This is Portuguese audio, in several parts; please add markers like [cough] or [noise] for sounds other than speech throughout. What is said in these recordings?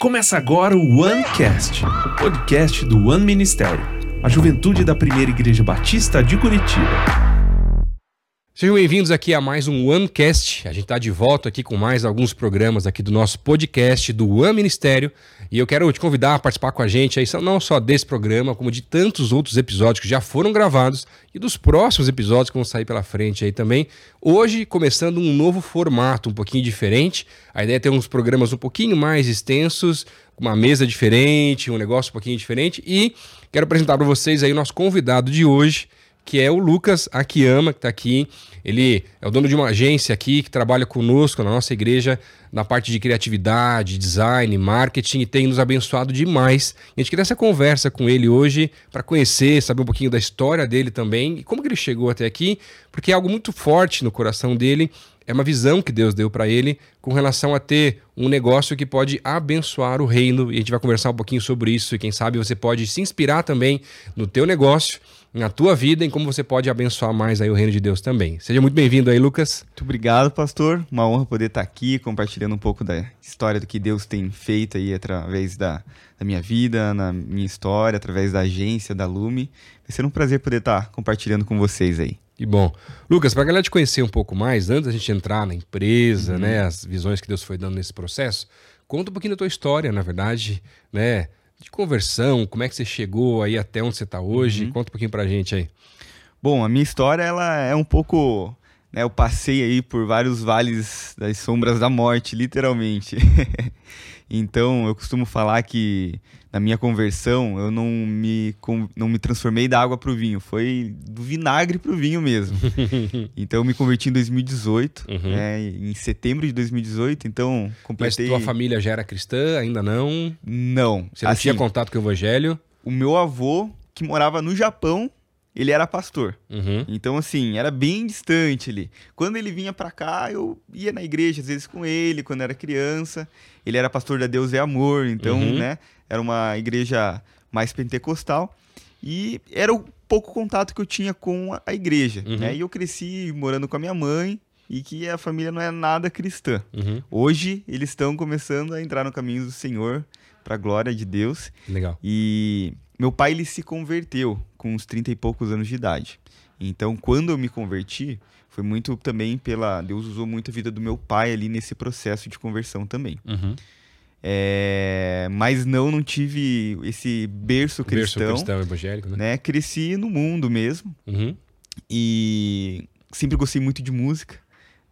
Começa agora o OneCast, o podcast do One Ministério, a juventude da primeira igreja batista de Curitiba. Sejam bem-vindos aqui a mais um OneCast. A gente está de volta aqui com mais alguns programas aqui do nosso podcast do One Ministério. E eu quero te convidar a participar com a gente aí, não só desse programa, como de tantos outros episódios que já foram gravados e dos próximos episódios que vão sair pela frente aí também. Hoje, começando um novo formato, um pouquinho diferente. A ideia é ter uns programas um pouquinho mais extensos, uma mesa diferente, um negócio um pouquinho diferente. E quero apresentar para vocês aí o nosso convidado de hoje que é o Lucas Akiyama, que está aqui. Ele é o dono de uma agência aqui que trabalha conosco na nossa igreja na parte de criatividade, design, marketing e tem nos abençoado demais. A gente queria essa conversa com ele hoje para conhecer, saber um pouquinho da história dele também e como que ele chegou até aqui, porque é algo muito forte no coração dele. É uma visão que Deus deu para ele com relação a ter um negócio que pode abençoar o reino. E a gente vai conversar um pouquinho sobre isso. E quem sabe você pode se inspirar também no teu negócio na tua vida em como você pode abençoar mais aí o reino de Deus também. Seja muito bem-vindo aí, Lucas. Muito obrigado, pastor. Uma honra poder estar aqui compartilhando um pouco da história do que Deus tem feito aí através da, da minha vida, na minha história, através da agência, da Lume. Vai ser um prazer poder estar compartilhando com vocês aí. Que bom. Lucas, para a galera te conhecer um pouco mais, antes da gente entrar na empresa, uhum. né, as visões que Deus foi dando nesse processo, conta um pouquinho da tua história, na verdade, né? De conversão, como é que você chegou aí até onde você está hoje? Uhum. Conta um pouquinho para a gente aí. Bom, a minha história ela é um pouco, né, eu passei aí por vários vales das sombras da morte, literalmente. [laughs] então, eu costumo falar que na minha conversão, eu não me, não me transformei da água para o vinho, foi do vinagre para o vinho mesmo. [laughs] então eu me converti em 2018, uhum. né, em setembro de 2018, então completei... Mas tua família já era cristã, ainda não? Não. Você não assim, tinha contato com o evangelho? O meu avô, que morava no Japão, ele era pastor. Uhum. Então, assim, era bem distante ali. Quando ele vinha para cá, eu ia na igreja, às vezes com ele, quando era criança. Ele era pastor da Deus é Amor, então, uhum. né? Era uma igreja mais pentecostal. E era o pouco contato que eu tinha com a igreja, uhum. né? E eu cresci morando com a minha mãe e que a família não é nada cristã. Uhum. Hoje, eles estão começando a entrar no caminho do Senhor, para a glória de Deus. Legal. E meu pai, ele se converteu com uns 30 e poucos anos de idade. Então, quando eu me converti, foi muito também pela. Deus usou muito a vida do meu pai ali nesse processo de conversão também. Uhum. É, mas não, não tive esse berço cristão. Berço cristão evangélico, né? né? Cresci no mundo mesmo. Uhum. E sempre gostei muito de música.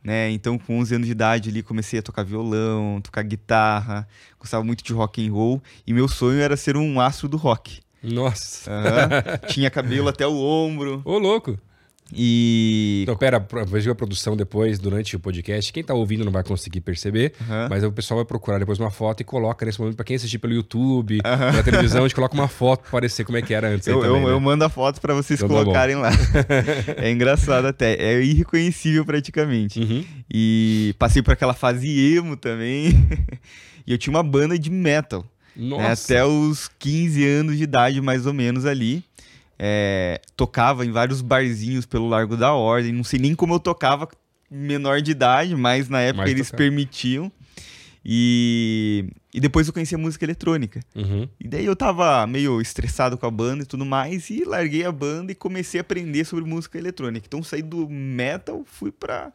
Né? Então, com 11 anos de idade ali, comecei a tocar violão, tocar guitarra, gostava muito de rock and roll. E meu sonho era ser um astro do rock. Nossa. Uhum. Tinha cabelo até o ombro. Ô, louco. E. Então, pera, veja a produção depois, durante o podcast. Quem tá ouvindo não vai conseguir perceber, uhum. mas o pessoal vai procurar depois uma foto e coloca nesse momento, para quem assistir pelo YouTube, uhum. pela televisão, a gente coloca uma foto pra parecer como é que era antes. Eu, também, eu, né? eu, mando a foto para vocês então, tá colocarem lá. [laughs] é engraçado até. É irreconhecível praticamente. Uhum. E passei por aquela fase emo também. [laughs] e eu tinha uma banda de metal. Né, até os 15 anos de idade, mais ou menos, ali. É, tocava em vários barzinhos pelo Largo da Ordem. Não sei nem como eu tocava menor de idade, mas na época mas eles tocava. permitiam. E, e depois eu conheci a música eletrônica. Uhum. E daí eu tava meio estressado com a banda e tudo mais, e larguei a banda e comecei a aprender sobre música eletrônica. Então saí do metal, fui pra,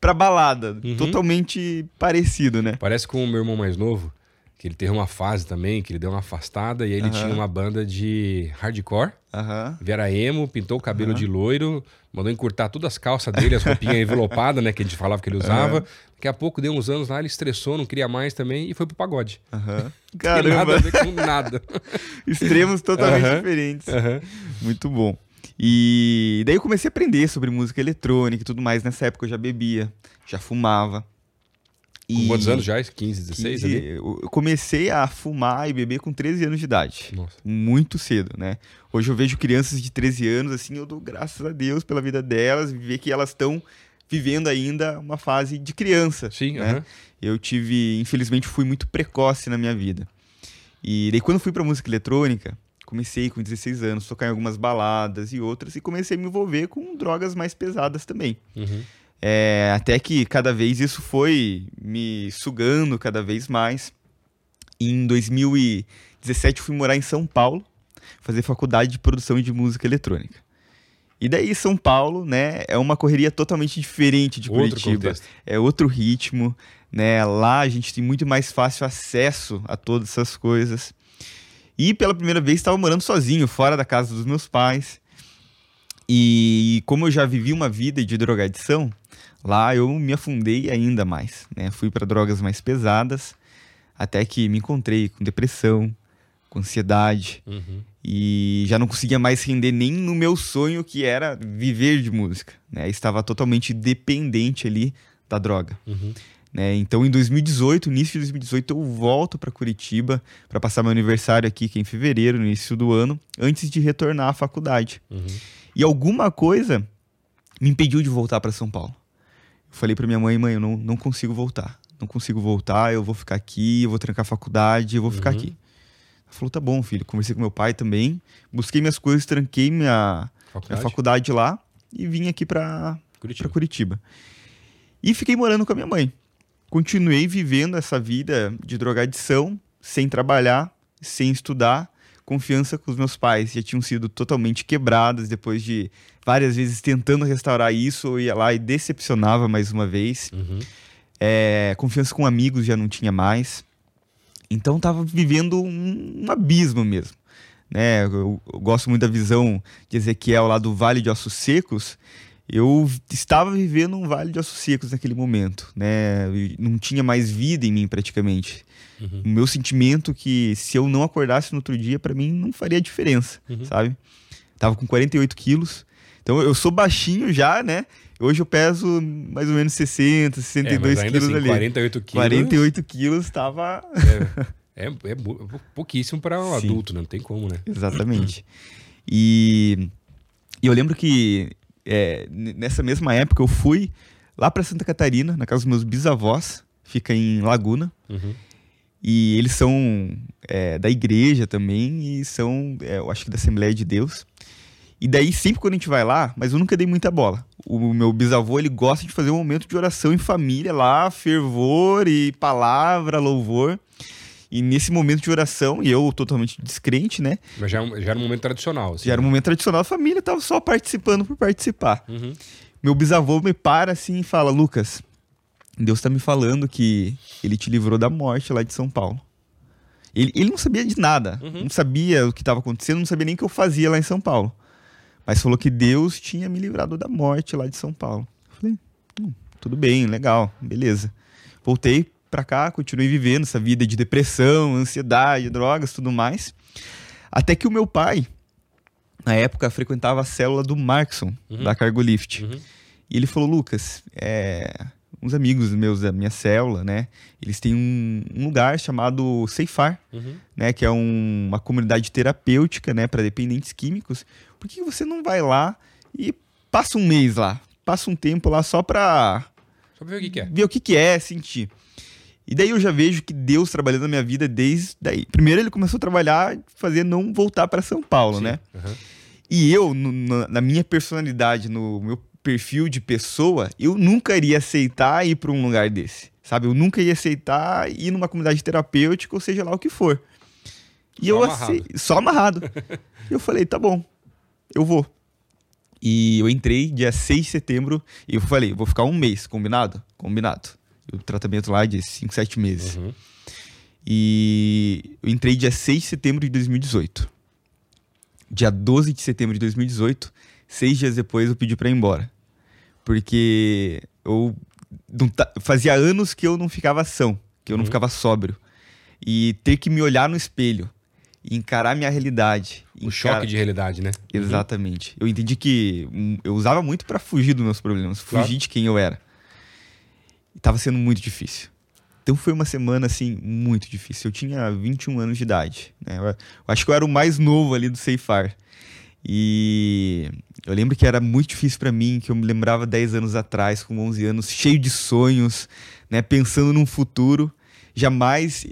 pra balada. Uhum. Totalmente parecido, né? Parece com o meu irmão mais novo que ele teve uma fase também, que ele deu uma afastada e aí ele uhum. tinha uma banda de hardcore. Uhum. Vera emo, pintou o cabelo uhum. de loiro, mandou encurtar todas as calças dele, as roupinhas [laughs] envelopadas, né? Que a gente falava que ele usava. Uhum. Daqui a pouco, deu uns anos lá, ele estressou, não queria mais também e foi pro pagode. Uhum. [laughs] Caramba! nada a ver com nada. [laughs] Extremos totalmente diferentes. Muito bom. E daí eu comecei a aprender sobre música eletrônica e tudo mais. Nessa época eu já bebia, já fumava. Com quantos anos já? 15, 16? 15, eu comecei a fumar e beber com 13 anos de idade. Nossa. Muito cedo, né? Hoje eu vejo crianças de 13 anos, assim, eu dou graças a Deus pela vida delas, ver que elas estão vivendo ainda uma fase de criança. Sim, né? Eu tive, infelizmente, fui muito precoce na minha vida. E daí quando fui para música eletrônica, comecei com 16 anos, tocar em algumas baladas e outras, e comecei a me envolver com drogas mais pesadas também. Uhum. É, até que cada vez isso foi me sugando cada vez mais. em 2017 fui morar em São Paulo, fazer faculdade de produção de música eletrônica. E daí São Paulo, né, é uma correria totalmente diferente de outro Curitiba. Contexto. É outro ritmo, né? Lá a gente tem muito mais fácil acesso a todas essas coisas. E pela primeira vez estava morando sozinho, fora da casa dos meus pais. E como eu já vivi uma vida de drogadição, lá eu me afundei ainda mais, né? Fui para drogas mais pesadas, até que me encontrei com depressão, com ansiedade. Uhum e já não conseguia mais render nem no meu sonho que era viver de música, né? Estava totalmente dependente ali da droga. Uhum. Né? Então, em 2018, início de 2018, eu volto para Curitiba para passar meu aniversário aqui, que é em fevereiro, no início do ano, antes de retornar à faculdade. Uhum. E alguma coisa me impediu de voltar para São Paulo. Eu falei para minha mãe, mãe, eu não, não consigo voltar. Não consigo voltar, eu vou ficar aqui, eu vou trancar a faculdade, eu vou uhum. ficar aqui. Ela falou, tá bom, filho. Conversei com meu pai também. Busquei minhas coisas, tranquei minha faculdade, minha faculdade lá e vim aqui pra Curitiba. pra Curitiba. E fiquei morando com a minha mãe. Continuei vivendo essa vida de drogadição, sem trabalhar, sem estudar. Confiança com os meus pais já tinham sido totalmente quebradas depois de várias vezes tentando restaurar isso. Eu ia lá e decepcionava mais uma vez. Uhum. É, confiança com amigos já não tinha mais. Então estava vivendo um, um, abismo mesmo. Né? Eu, eu, gosto muito da visão de Ezequiel lá do Vale de Ossos Secos. Eu estava vivendo um Vale de Ossos Secos naquele momento. Né? Não tinha mais vida em mim praticamente. Uhum. O meu sentimento que se eu não acordasse no outro dia, para mim não faria diferença, uhum. sabe? Tava com 48 quilos. Então eu sou baixinho já, né? Hoje eu peso mais ou menos 60, 62 é, quilos assim, ali. 48 quilos. 48 quilos estava. É, é, é, pouquíssimo para um Sim. adulto, né? Não tem como, né? Exatamente. E, e eu lembro que é, nessa mesma época eu fui lá para Santa Catarina, na casa dos meus bisavós, fica em Laguna. Uhum. E eles são é, da igreja também e são, é, eu acho que da Assembleia de Deus. E daí, sempre quando a gente vai lá, mas eu nunca dei muita bola. O meu bisavô, ele gosta de fazer um momento de oração em família lá, fervor e palavra, louvor. E nesse momento de oração, e eu totalmente descrente, né? Mas já, já era um momento tradicional. Assim. Já era um momento tradicional, a família tava só participando por participar. Uhum. Meu bisavô me para assim e fala: Lucas, Deus tá me falando que ele te livrou da morte lá de São Paulo. Ele, ele não sabia de nada, uhum. não sabia o que estava acontecendo, não sabia nem o que eu fazia lá em São Paulo. Mas falou que Deus tinha me livrado da morte lá de São Paulo. Eu falei, hum, tudo bem, legal, beleza. Voltei pra cá, continuei vivendo essa vida de depressão, ansiedade, drogas, tudo mais. Até que o meu pai, na época, frequentava a célula do Markson, uhum. da Cargolift. Uhum. E ele falou, Lucas, é, uns amigos meus da minha célula, né? Eles têm um, um lugar chamado Ceifar, uhum. né? Que é um, uma comunidade terapêutica, né? Para dependentes químicos. Por que você não vai lá e passa um mês lá? Passa um tempo lá só pra... Só pra ver o que, que é. Ver o que, que é, sentir. E daí eu já vejo que Deus trabalhando na minha vida desde daí. Primeiro ele começou a trabalhar, fazer não voltar para São Paulo, Sim. né? Uhum. E eu, no, na minha personalidade, no meu perfil de pessoa, eu nunca iria aceitar ir para um lugar desse. Sabe? Eu nunca ia aceitar ir numa comunidade terapêutica, ou seja lá o que for. E só eu amarrado. só amarrado. [laughs] eu falei, tá bom, eu vou. E eu entrei dia 6 de setembro e eu falei, vou ficar um mês, combinado? Combinado. O tratamento lá é de 5, 7 meses. Uhum. E eu entrei dia 6 de setembro de 2018. Dia 12 de setembro de 2018, Seis dias depois eu pedi para ir embora. Porque eu fazia anos que eu não ficava são, que eu não uhum. ficava sóbrio. E ter que me olhar no espelho e encarar minha realidade. O encar... choque de realidade, né? Uhum. Exatamente. Uhum. Eu entendi que hum, eu usava muito para fugir dos meus problemas, fugir claro. de quem eu era. E tava sendo muito difícil. Então foi uma semana, assim, muito difícil. Eu tinha 21 anos de idade. Né? Eu acho que eu era o mais novo ali do Ceifar. E eu lembro que era muito difícil para mim, que eu me lembrava 10 anos atrás, com 11 anos, cheio de sonhos, né, pensando num futuro. Jamais,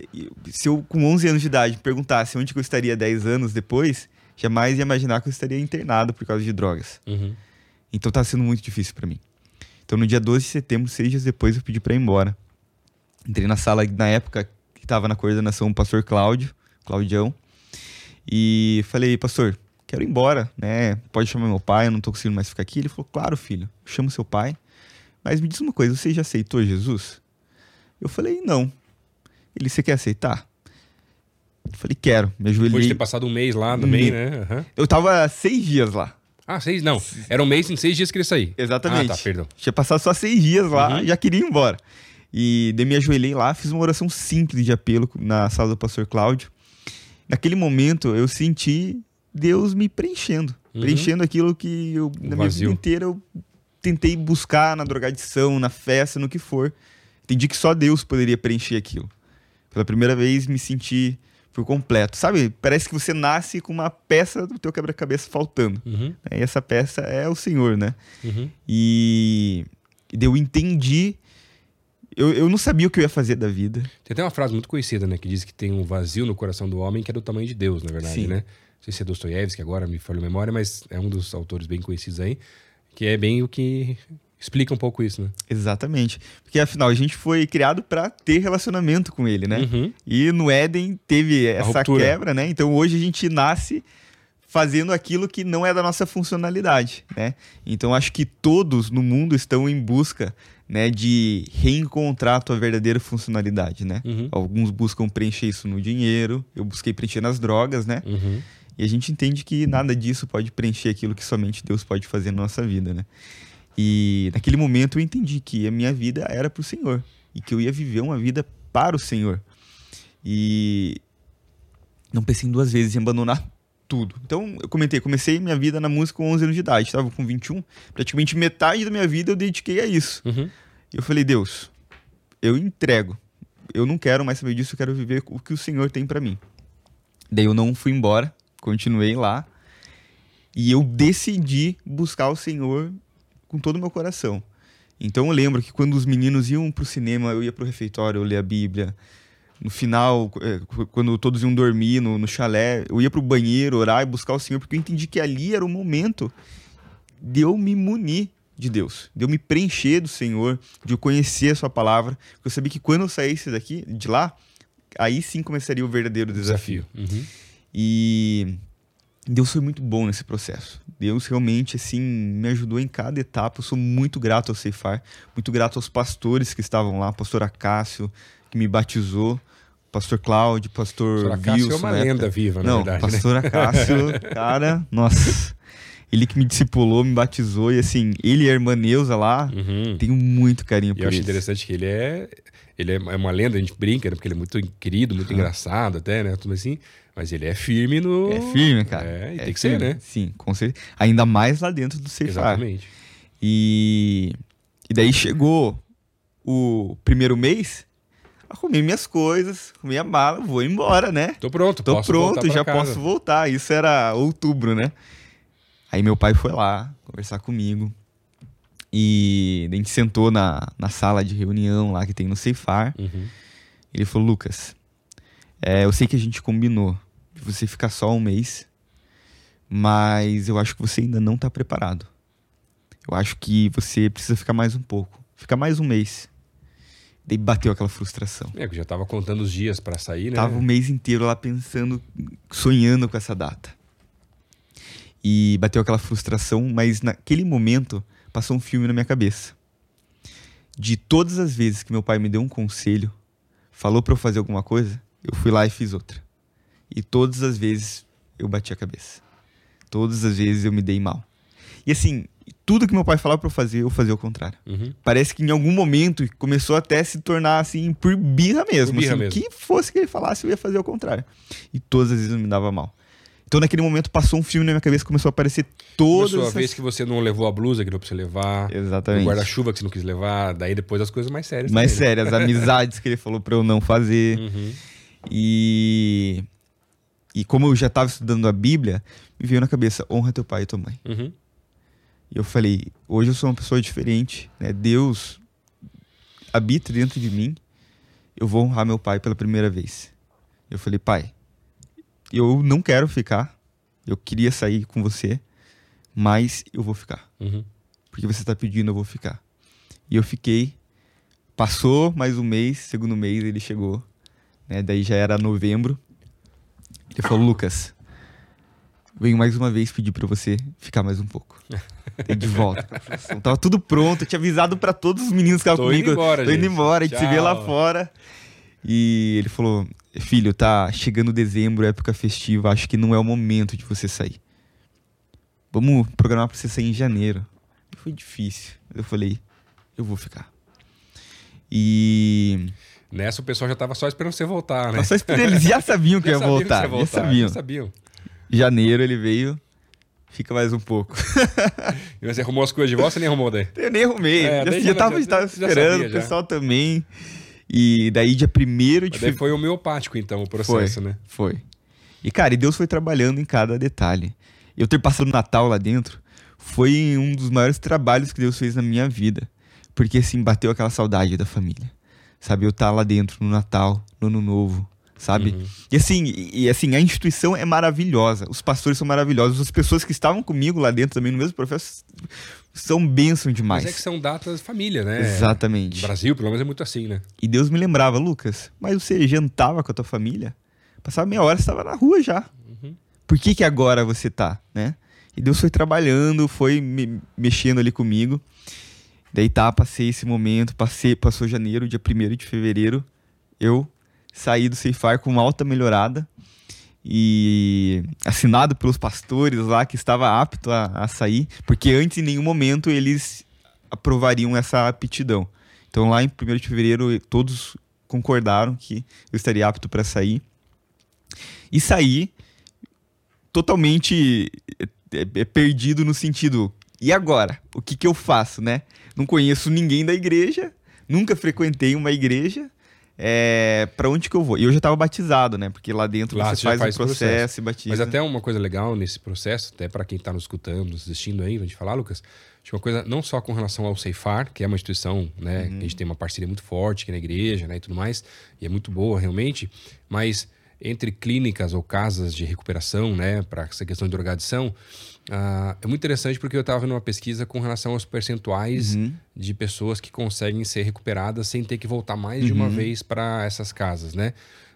se eu com 11 anos de idade perguntasse onde eu estaria 10 anos depois, jamais ia imaginar que eu estaria internado por causa de drogas. Uhum. Então tá sendo muito difícil para mim. Então no dia 12 de setembro, seis dias depois, eu pedi para ir embora. Entrei na sala, na época, estava na coordenação o pastor Cláudio, Claudião. E falei, pastor, quero ir embora, né? Pode chamar meu pai, eu não tô conseguindo mais ficar aqui. Ele falou, claro, filho, chama seu pai. Mas me diz uma coisa, você já aceitou Jesus? Eu falei, não. Ele, você quer aceitar? Eu falei, quero. Me ajoelhei. Depois de ter passado um mês lá também, né? Uhum. Eu tava seis dias lá. Ah, seis? Não. Era um mês em seis dias que ele sair. Exatamente. Ah, tá, perdão. Tinha passado só seis dias lá, uhum. já queria ir embora. E daí me ajoelhei lá, fiz uma oração simples de apelo na sala do pastor Cláudio. Naquele momento eu senti Deus me preenchendo. Uhum. Preenchendo aquilo que eu, na minha vida inteira eu tentei buscar na drogadição, na festa, no que for. Entendi que só Deus poderia preencher aquilo. Pela primeira vez me senti por completo. Sabe? Parece que você nasce com uma peça do teu quebra-cabeça faltando. Uhum. E essa peça é o Senhor, né? Uhum. E... e eu entendi. Eu, eu não sabia o que eu ia fazer da vida. Tem até uma frase muito conhecida, né? Que diz que tem um vazio no coração do homem que é do tamanho de Deus, na verdade, Sim. né? Não sei se é Dostoiévski agora, me falha a memória, mas é um dos autores bem conhecidos aí. Que é bem o que explica um pouco isso, né? Exatamente. Porque afinal, a gente foi criado para ter relacionamento com ele, né? Uhum. E no Éden teve essa quebra, né? Então hoje a gente nasce fazendo aquilo que não é da nossa funcionalidade, né? Então acho que todos no mundo estão em busca, né, de reencontrar a tua verdadeira funcionalidade, né? Uhum. Alguns buscam preencher isso no dinheiro, eu busquei preencher nas drogas, né? Uhum. E a gente entende que nada disso pode preencher aquilo que somente Deus pode fazer na nossa vida, né? E naquele momento eu entendi que a minha vida era para o Senhor e que eu ia viver uma vida para o Senhor. E não pensei em duas vezes em abandonar tudo. Então, eu comentei, comecei minha vida na música com 11 anos de idade, estava com 21, praticamente metade da minha vida eu dediquei a isso. Uhum. Eu falei, Deus, eu entrego. Eu não quero mais saber disso, eu quero viver o que o Senhor tem para mim. Daí eu não fui embora, continuei lá. E eu decidi buscar o Senhor com todo o meu coração. Então eu lembro que quando os meninos iam pro cinema, eu ia pro refeitório, eu lia a Bíblia. No final, é, quando todos iam dormir no, no chalé, eu ia pro banheiro orar e buscar o Senhor, porque eu entendi que ali era o momento de eu me munir de Deus, de eu me preencher do Senhor, de eu conhecer a Sua palavra. Eu sabia que quando eu saísse daqui, de lá, aí sim começaria o verdadeiro desafio. desafio. Uhum. E Deus foi muito bom nesse processo. Deus realmente, assim, me ajudou em cada etapa. Eu sou muito grato ao Ceifar, muito grato aos pastores que estavam lá, pastor Acácio, que me batizou, pastor Cláudio, pastor pastor Acácio é uma lenda viva, na Não, verdade. Né? pastor né? Acácio, [laughs] cara, nossa. Ele que me discipulou, me batizou, e assim, ele e a irmã Neuza lá, uhum. tenho muito carinho por ele. Eu acho interessante que ele é ele é uma lenda, a gente brinca, né? Porque ele é muito querido, muito engraçado até, né? Tudo assim. Mas ele é firme no. É firme, cara. É, e é tem que firme. ser, né? Sim, com certeza. Ainda mais lá dentro do Ceifar. Exatamente. E... e daí chegou o primeiro mês, arrumei minhas coisas, arrumei a mala, vou embora, né? Tô pronto, Tô pronto, já casa. posso voltar. Isso era outubro, né? Aí meu pai foi lá conversar comigo. E a gente sentou na, na sala de reunião lá que tem no Ceifar. Uhum. Ele falou: Lucas, é, eu sei que a gente combinou de você ficar só um mês, mas eu acho que você ainda não está preparado. Eu acho que você precisa ficar mais um pouco. Ficar mais um mês. Daí bateu aquela frustração. É, que já estava contando os dias para sair, né? Tava o mês inteiro lá pensando, sonhando com essa data. E bateu aquela frustração, mas naquele momento passou um filme na minha cabeça. De todas as vezes que meu pai me deu um conselho, falou para eu fazer alguma coisa, eu fui lá e fiz outra. E todas as vezes eu bati a cabeça. Todas as vezes eu me dei mal. E assim, tudo que meu pai falava para eu fazer, eu fazia o contrário. Uhum. Parece que em algum momento começou até a se tornar assim, por birra mesmo. Por birra assim, mesmo. que fosse que ele falasse, eu ia fazer o contrário. E todas as vezes eu me dava mal. Então, naquele momento, passou um filme na minha cabeça, começou a aparecer todas. Começou a vez que você não levou a blusa que não precisa levar. Exatamente. O guarda-chuva que você não quis levar. Daí depois as coisas mais sérias. Mais também, né? sérias, né? amizades que ele falou pra eu não fazer. Uhum. E. E como eu já estava estudando a Bíblia, me veio na cabeça: honra teu pai e tua mãe. Uhum. E eu falei: hoje eu sou uma pessoa diferente, né? Deus habita dentro de mim. Eu vou honrar meu pai pela primeira vez. Eu falei: pai eu não quero ficar. Eu queria sair com você, mas eu vou ficar. Uhum. Porque você está pedindo, eu vou ficar. E eu fiquei. Passou mais um mês, segundo mês ele chegou. né? Daí já era novembro. Ele falou, Lucas, venho mais uma vez pedir para você ficar mais um pouco. E de volta [laughs] Tava tudo pronto, eu tinha avisado para todos os meninos que estavam comigo. Indo embora, Tô gente. indo embora, a gente Tchau. se vê lá fora. E ele falou: Filho, tá chegando dezembro, época festiva, acho que não é o momento de você sair. Vamos programar pra você sair em janeiro. Foi difícil. Eu falei: Eu vou ficar. E. Nessa o pessoal já tava só esperando você voltar, né? Só esperando, eles já sabiam [laughs] que já ia voltar. Que voltar. Já sabiam. Já sabiam. Janeiro ele veio. Fica mais um pouco. [laughs] e você arrumou as coisas de volta ou nem arrumou daí? Eu nem arrumei. É, já, já, tava, já, tava esperando, o pessoal também. E daí, dia primeiro de fevereiro. Foi homeopático, então, o processo, foi, né? Foi. E, cara, e Deus foi trabalhando em cada detalhe. Eu ter passado o Natal lá dentro foi um dos maiores trabalhos que Deus fez na minha vida. Porque, assim, bateu aquela saudade da família. Sabe, eu estar tá lá dentro no Natal, no Ano Novo, sabe? Uhum. E assim, e, assim, a instituição é maravilhosa, os pastores são maravilhosos, as pessoas que estavam comigo lá dentro também no mesmo processo são bênção demais. Mas é que são datas família, né? Exatamente. No Brasil, pelo menos, é muito assim, né? E Deus me lembrava, Lucas, mas você jantava com a tua família? Passava meia hora, você estava na rua já. Uhum. Por que que agora você tá, né? E Deus foi trabalhando, foi me, mexendo ali comigo. Daí tá, passei esse momento, passei, passou janeiro, dia 1 de fevereiro, eu saí do Ceifar com uma alta melhorada e assinado pelos pastores lá que estava apto a, a sair, porque antes em nenhum momento eles aprovariam essa aptidão. Então lá em 1 de fevereiro todos concordaram que eu estaria apto para sair. E saí totalmente é, é, perdido no sentido, e agora? O que, que eu faço, né? Não conheço ninguém da igreja, nunca frequentei uma igreja, é, para onde que eu vou? E eu já estava batizado, né? Porque lá dentro lá, você, faz, faz o processo, processo, e batiza. Mas até uma coisa legal nesse processo, até para quem está nos escutando, nos assistindo aí, gente falar, Lucas, acho uma coisa não só com relação ao Ceifar, que é uma instituição, né? Uhum. Que a gente tem uma parceria muito forte aqui na igreja, né? E tudo mais, e é muito boa realmente, mas entre clínicas ou casas de recuperação, né? Para essa questão de drogadição, Uh, é muito interessante porque eu estava vendo uma pesquisa com relação aos percentuais uhum. de pessoas que conseguem ser recuperadas sem ter que voltar mais uhum. de uma uhum. vez para essas casas, né?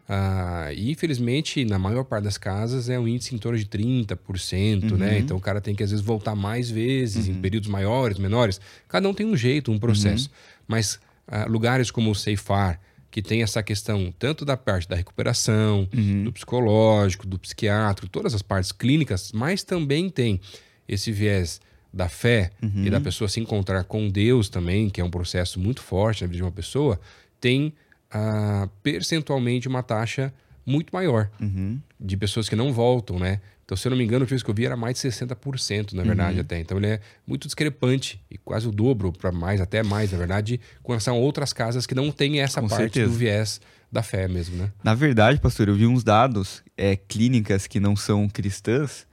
Uh, e infelizmente, na maior parte das casas, é um índice em torno de 30%, né? uhum. né? Então o cara tem que às vezes voltar mais vezes, em uhum. períodos maiores, menores. Cada um tem um jeito, um processo. Uhum. Mas uh, lugares como o Ceifar, que tem essa questão tanto da parte da recuperação, uhum. do psicológico, do psiquiátrico, todas as partes clínicas, mas também tem esse viés da fé uhum. e da pessoa se encontrar com Deus também, que é um processo muito forte na vida de uma pessoa, tem uh, percentualmente uma taxa muito maior uhum. de pessoas que não voltam, né? Então, se eu não me engano, o que eu vi era mais de 60%, na verdade, uhum. até. Então, ele é muito discrepante e quase o dobro para mais, até mais, na verdade, com relação a outras casas que não têm essa com parte certeza. do viés da fé mesmo, né? Na verdade, pastor, eu vi uns dados, é, clínicas que não são cristãs,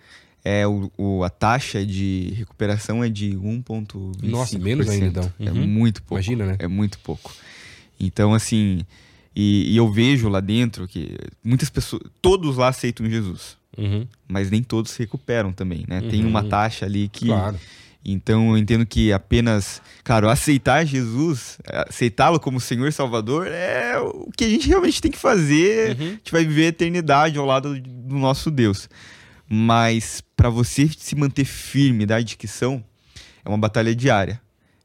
é, o, o, a taxa de recuperação é de 1,25%. Nossa, menos ainda, então. É uhum. É muito pouco. Imagina, né? É muito pouco. Então, assim, e, e, eu vejo lá dentro que muitas pessoas, todos lá aceitam Jesus. Uhum. Mas nem todos se recuperam também, né? Uhum. Tem uma uhum. taxa ali que. Claro. Então eu entendo que apenas, claro, aceitar Jesus, aceitá-lo como Senhor e Salvador é o que a gente realmente tem que fazer. Uhum. A gente vai viver a eternidade ao lado do nosso Deus. Mas para você se manter firme da dicção, é uma batalha diária.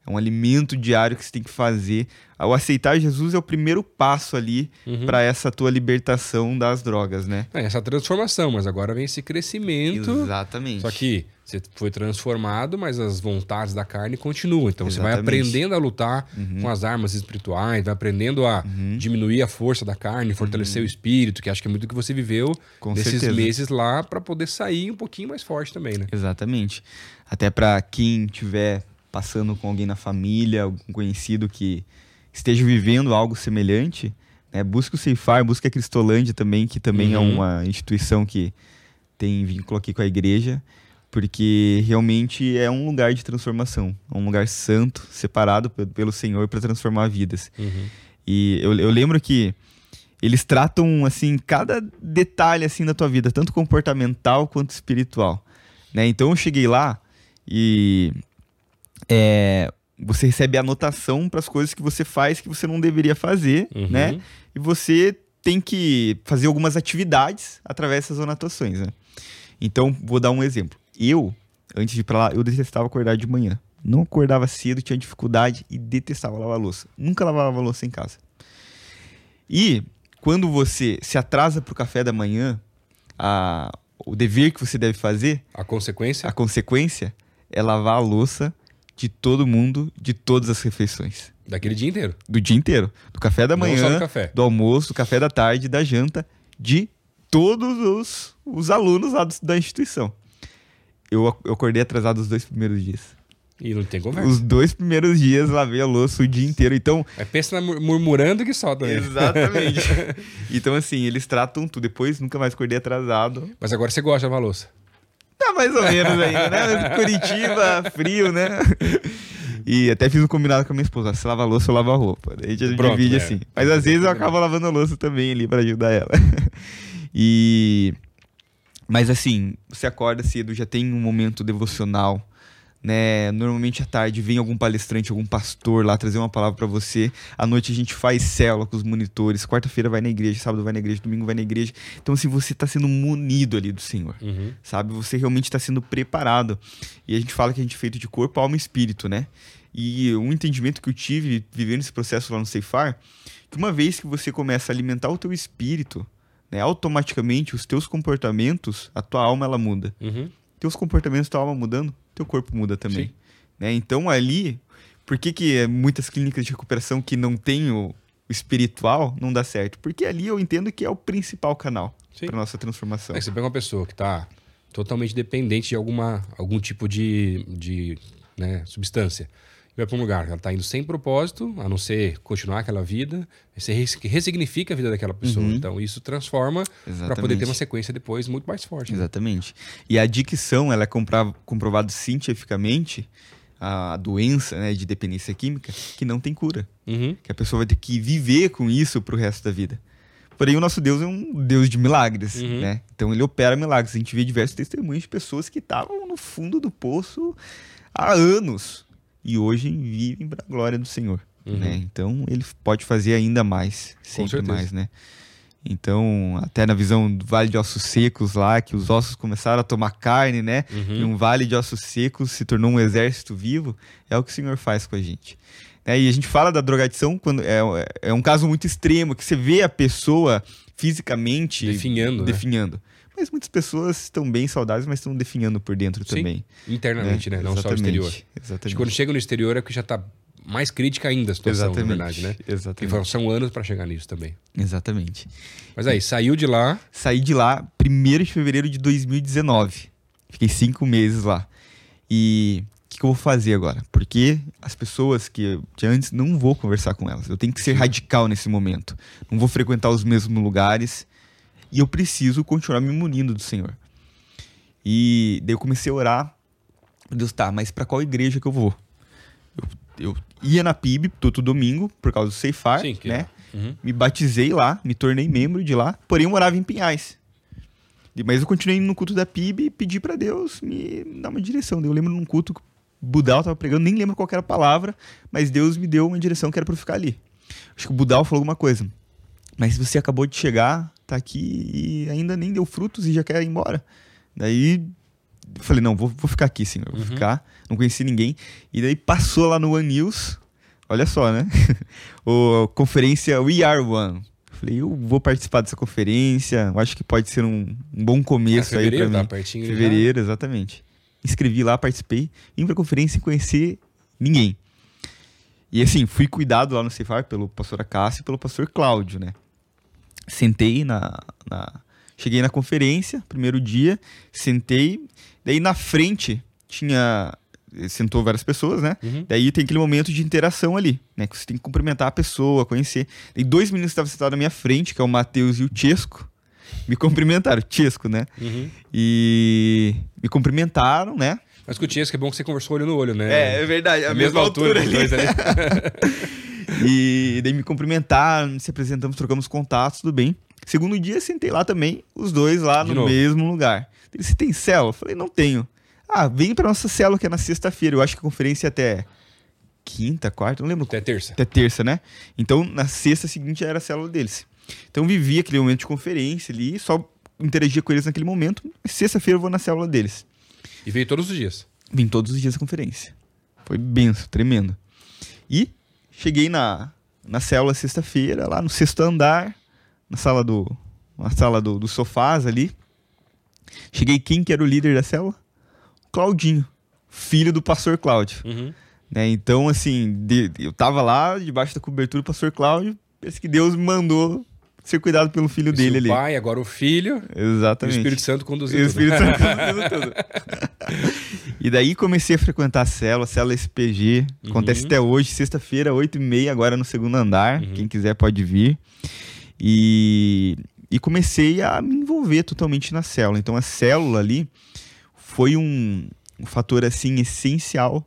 É um alimento diário que você tem que fazer. O aceitar Jesus é o primeiro passo ali uhum. para essa tua libertação das drogas, né? É, essa transformação, mas agora vem esse crescimento. Exatamente. Só que você foi transformado, mas as vontades da carne continuam. Então Exatamente. você vai aprendendo a lutar uhum. com as armas espirituais, vai aprendendo a uhum. diminuir a força da carne, fortalecer uhum. o espírito, que acho que é muito o que você viveu com nesses certeza. meses lá para poder sair um pouquinho mais forte também, né? Exatamente. Até para quem tiver passando com alguém na família, algum conhecido que esteja vivendo algo semelhante, né, busque o Ceifar, busque a Cristolândia também, que também é uhum. é uma instituição que tem vínculo aqui com a igreja, porque realmente é um lugar de transformação, é um lugar santo, separado pelo Senhor para transformar vidas. Uhum. E eu, eu lembro que eles tratam assim cada detalhe assim da tua vida, tanto comportamental quanto espiritual, né? Então eu cheguei lá e é, você recebe anotação para as coisas que você faz que você não deveria fazer, uhum. né? E você tem que fazer algumas atividades através dessas anotações, né? Então, vou dar um exemplo. Eu, antes de ir pra lá, eu detestava acordar de manhã. Não acordava cedo, tinha dificuldade e detestava lavar louça. Nunca lavava louça em casa. E quando você se atrasa pro café da manhã, a, o dever que você deve fazer. A consequência? A consequência é lavar a louça de todo mundo, de todas as refeições. Daquele dia inteiro. Do dia inteiro. Do café da manhã, do, café. do, almoço, do café da tarde, da janta, de todos os, os alunos lá do, da instituição. Eu, eu acordei atrasado os dois primeiros dias. E não tem conversa. Os dois primeiros dias lavei a louça o dia inteiro. Então. É pensa murmurando que solta, né? Exatamente. [laughs] então, assim, eles tratam tudo. Depois nunca mais acordei atrasado. Mas agora você gosta de lavar louça. Tá mais ou menos ainda, né? Curitiba, frio, né? E até fiz um combinado com a minha esposa: se lava a louça, eu lavo a roupa. A gente Pronto, divide é. assim. Mas às vezes eu acabo lavando a louça também ali para ajudar ela. [laughs] e. Mas assim, você acorda cedo, já tem um momento devocional né? Normalmente à tarde vem algum palestrante, algum pastor lá trazer uma palavra para você. À noite a gente faz célula com os monitores. Quarta-feira vai na igreja, sábado vai na igreja, domingo vai na igreja. Então, assim, você está sendo munido ali do Senhor, uhum. sabe? Você realmente está sendo preparado. E a gente fala que a gente é feito de corpo, alma e espírito, né? E um entendimento que eu tive vivendo esse processo lá no Ceifar, que uma vez que você começa a alimentar o teu espírito, né, automaticamente os teus comportamentos, a tua alma ela muda. Uhum. Teus comportamentos, tua alma mudando, teu corpo muda também. Né? Então ali, por que, que muitas clínicas de recuperação que não têm o espiritual não dá certo? Porque ali eu entendo que é o principal canal para nossa transformação. É, você pega uma pessoa que está totalmente dependente de alguma, algum tipo de, de né, substância vai para um lugar, ela está indo sem propósito, a não ser continuar aquela vida, você ressignifica a vida daquela pessoa. Uhum. Então isso transforma para poder ter uma sequência depois muito mais forte. Né? Exatamente. E a adicção, ela é comprovada cientificamente a doença né, de dependência química que não tem cura. Uhum. Que a pessoa vai ter que viver com isso para o resto da vida. Porém, o nosso Deus é um Deus de milagres, uhum. né? Então ele opera milagres. A gente vê diversos testemunhos de pessoas que estavam no fundo do poço há anos e hoje vivem para a glória do Senhor. Uhum. Né? Então ele pode fazer ainda mais, sempre mais, né? Então, até na visão do Vale de Ossos Secos lá, que os ossos começaram a tomar carne, né? Uhum. E um vale de ossos secos se tornou um exército vivo, é o que o Senhor faz com a gente. É, e a gente fala da drogadição quando é, é um caso muito extremo, que você vê a pessoa fisicamente definhando. Né? definhando. Né? Mas muitas pessoas estão bem saudáveis, mas estão definhando por dentro Sim, também. Internamente, né? né? Não exatamente, só o exterior. Exatamente. Acho quando chega no exterior é que já está mais crítica ainda a situação, exatamente, na verdade, né? Exatamente. Porque são anos para chegar nisso também. Exatamente. Mas aí, saiu de lá. Saí de lá 1 de fevereiro de 2019. Fiquei cinco meses lá. E o que, que, eu vou fazer agora? Porque as pessoas que, que antes não vou conversar com elas. Eu tenho que ser radical nesse momento. Não vou frequentar os mesmos lugares. E eu preciso continuar me munindo do Senhor. E daí eu comecei a orar. Deus, tá, mas para qual igreja que eu vou? Eu, eu ia na PIB todo domingo, por causa do Ceifar, Sim, né? Uhum. Me batizei lá, me tornei membro de lá, porém eu morava em Pinhais. Mas eu continuei no culto da PIB e pedi para Deus me dar uma direção. Eu lembro num culto que o Budal tava pregando, nem lembro qual era a palavra, mas Deus me deu uma direção que era para ficar ali. Acho que o Budal falou alguma coisa. Mas você acabou de chegar, tá aqui e ainda nem deu frutos e já quer ir embora. Daí eu falei, não, vou, vou ficar aqui, senhor, vou uhum. ficar. Não conheci ninguém. E daí passou lá no One News, olha só, né? [laughs] o conferência We Are One. Falei, eu vou participar dessa conferência, eu acho que pode ser um, um bom começo é, aí para mim. Tá pertinho fevereiro, já. exatamente. Inscrevi lá, participei, vim pra conferência sem conhecer ninguém. E assim, fui cuidado lá no Cefar pelo pastor Acácio e pelo pastor Cláudio, né? Sentei na, na, Cheguei na conferência, primeiro dia, sentei. Daí na frente tinha. Sentou várias pessoas, né? Uhum. Daí tem aquele momento de interação ali, né? Que você tem que cumprimentar a pessoa, conhecer. E dois meninos estavam sentados na minha frente, que é o Matheus e o Chesco. Me cumprimentaram, [laughs] Chesco, né? Uhum. E me cumprimentaram, né? Mas com o Chesco é bom que você conversou olho no olho, né? É, é verdade. A, a mesma, mesma, altura, altura ali. ali. [laughs] e daí me cumprimentaram, se apresentamos, trocamos contatos, tudo bem. Segundo dia, sentei lá também, os dois lá De no novo. mesmo lugar. Ele, você tem célula? Eu falei, não tenho. Ah, vem pra nossa célula que é na sexta-feira. Eu acho que a conferência é até quinta, quarta, não lembro. Até terça. Até terça, né? Então, na sexta seguinte era a célula deles. Então vivia aquele momento de conferência ali, só interagia com eles naquele momento. Sexta-feira eu vou na célula deles. E veio todos os dias? Vim todos os dias da conferência. Foi benção, tremendo. E cheguei na, na célula sexta-feira, lá no sexto andar, na sala do. Na sala do, dos sofás ali. Cheguei quem que era o líder da célula? Claudinho, filho do pastor Cláudio. Uhum. Né? Então, assim, de, eu tava lá, debaixo da cobertura do pastor Cláudio, parece que Deus me mandou ser cuidado pelo filho dele ali. O pai, agora o filho. Exatamente. E o Espírito Santo conduzindo tudo. O Espírito Santo [laughs] conduzindo tudo. e daí comecei a frequentar a célula, a célula SPG. Acontece uhum. até hoje, sexta-feira, 8h30, agora no segundo andar. Uhum. Quem quiser pode vir. E, e comecei a me envolver totalmente na célula. Então a célula ali foi um, um fator assim essencial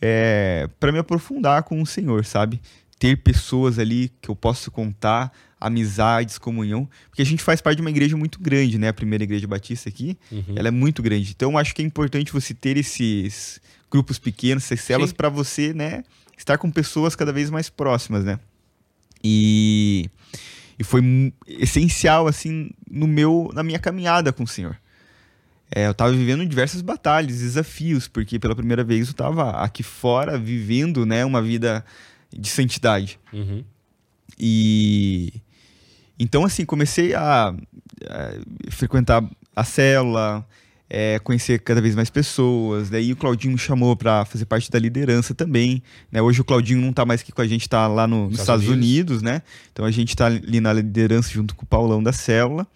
é, para me aprofundar com o Senhor, sabe? Ter pessoas ali que eu posso contar, amizades, comunhão, porque a gente faz parte de uma igreja muito grande, né? A primeira igreja batista aqui, uhum. ela é muito grande. Então, acho que é importante você ter esses grupos pequenos, essas células, para você, né? Estar com pessoas cada vez mais próximas, né? E, e foi essencial, assim, no meu, na minha caminhada com o Senhor. É, eu estava vivendo diversas batalhas, desafios, porque pela primeira vez eu estava aqui fora vivendo, né, uma vida de santidade. Uhum. E então, assim, comecei a, a frequentar a célula, é, conhecer cada vez mais pessoas. Daí o Claudinho me chamou para fazer parte da liderança também. Né? Hoje o Claudinho não está mais aqui com a gente, está lá no, nos Estados, Estados Unidos. Unidos. né? Então a gente está ali na liderança junto com o Paulão da célula.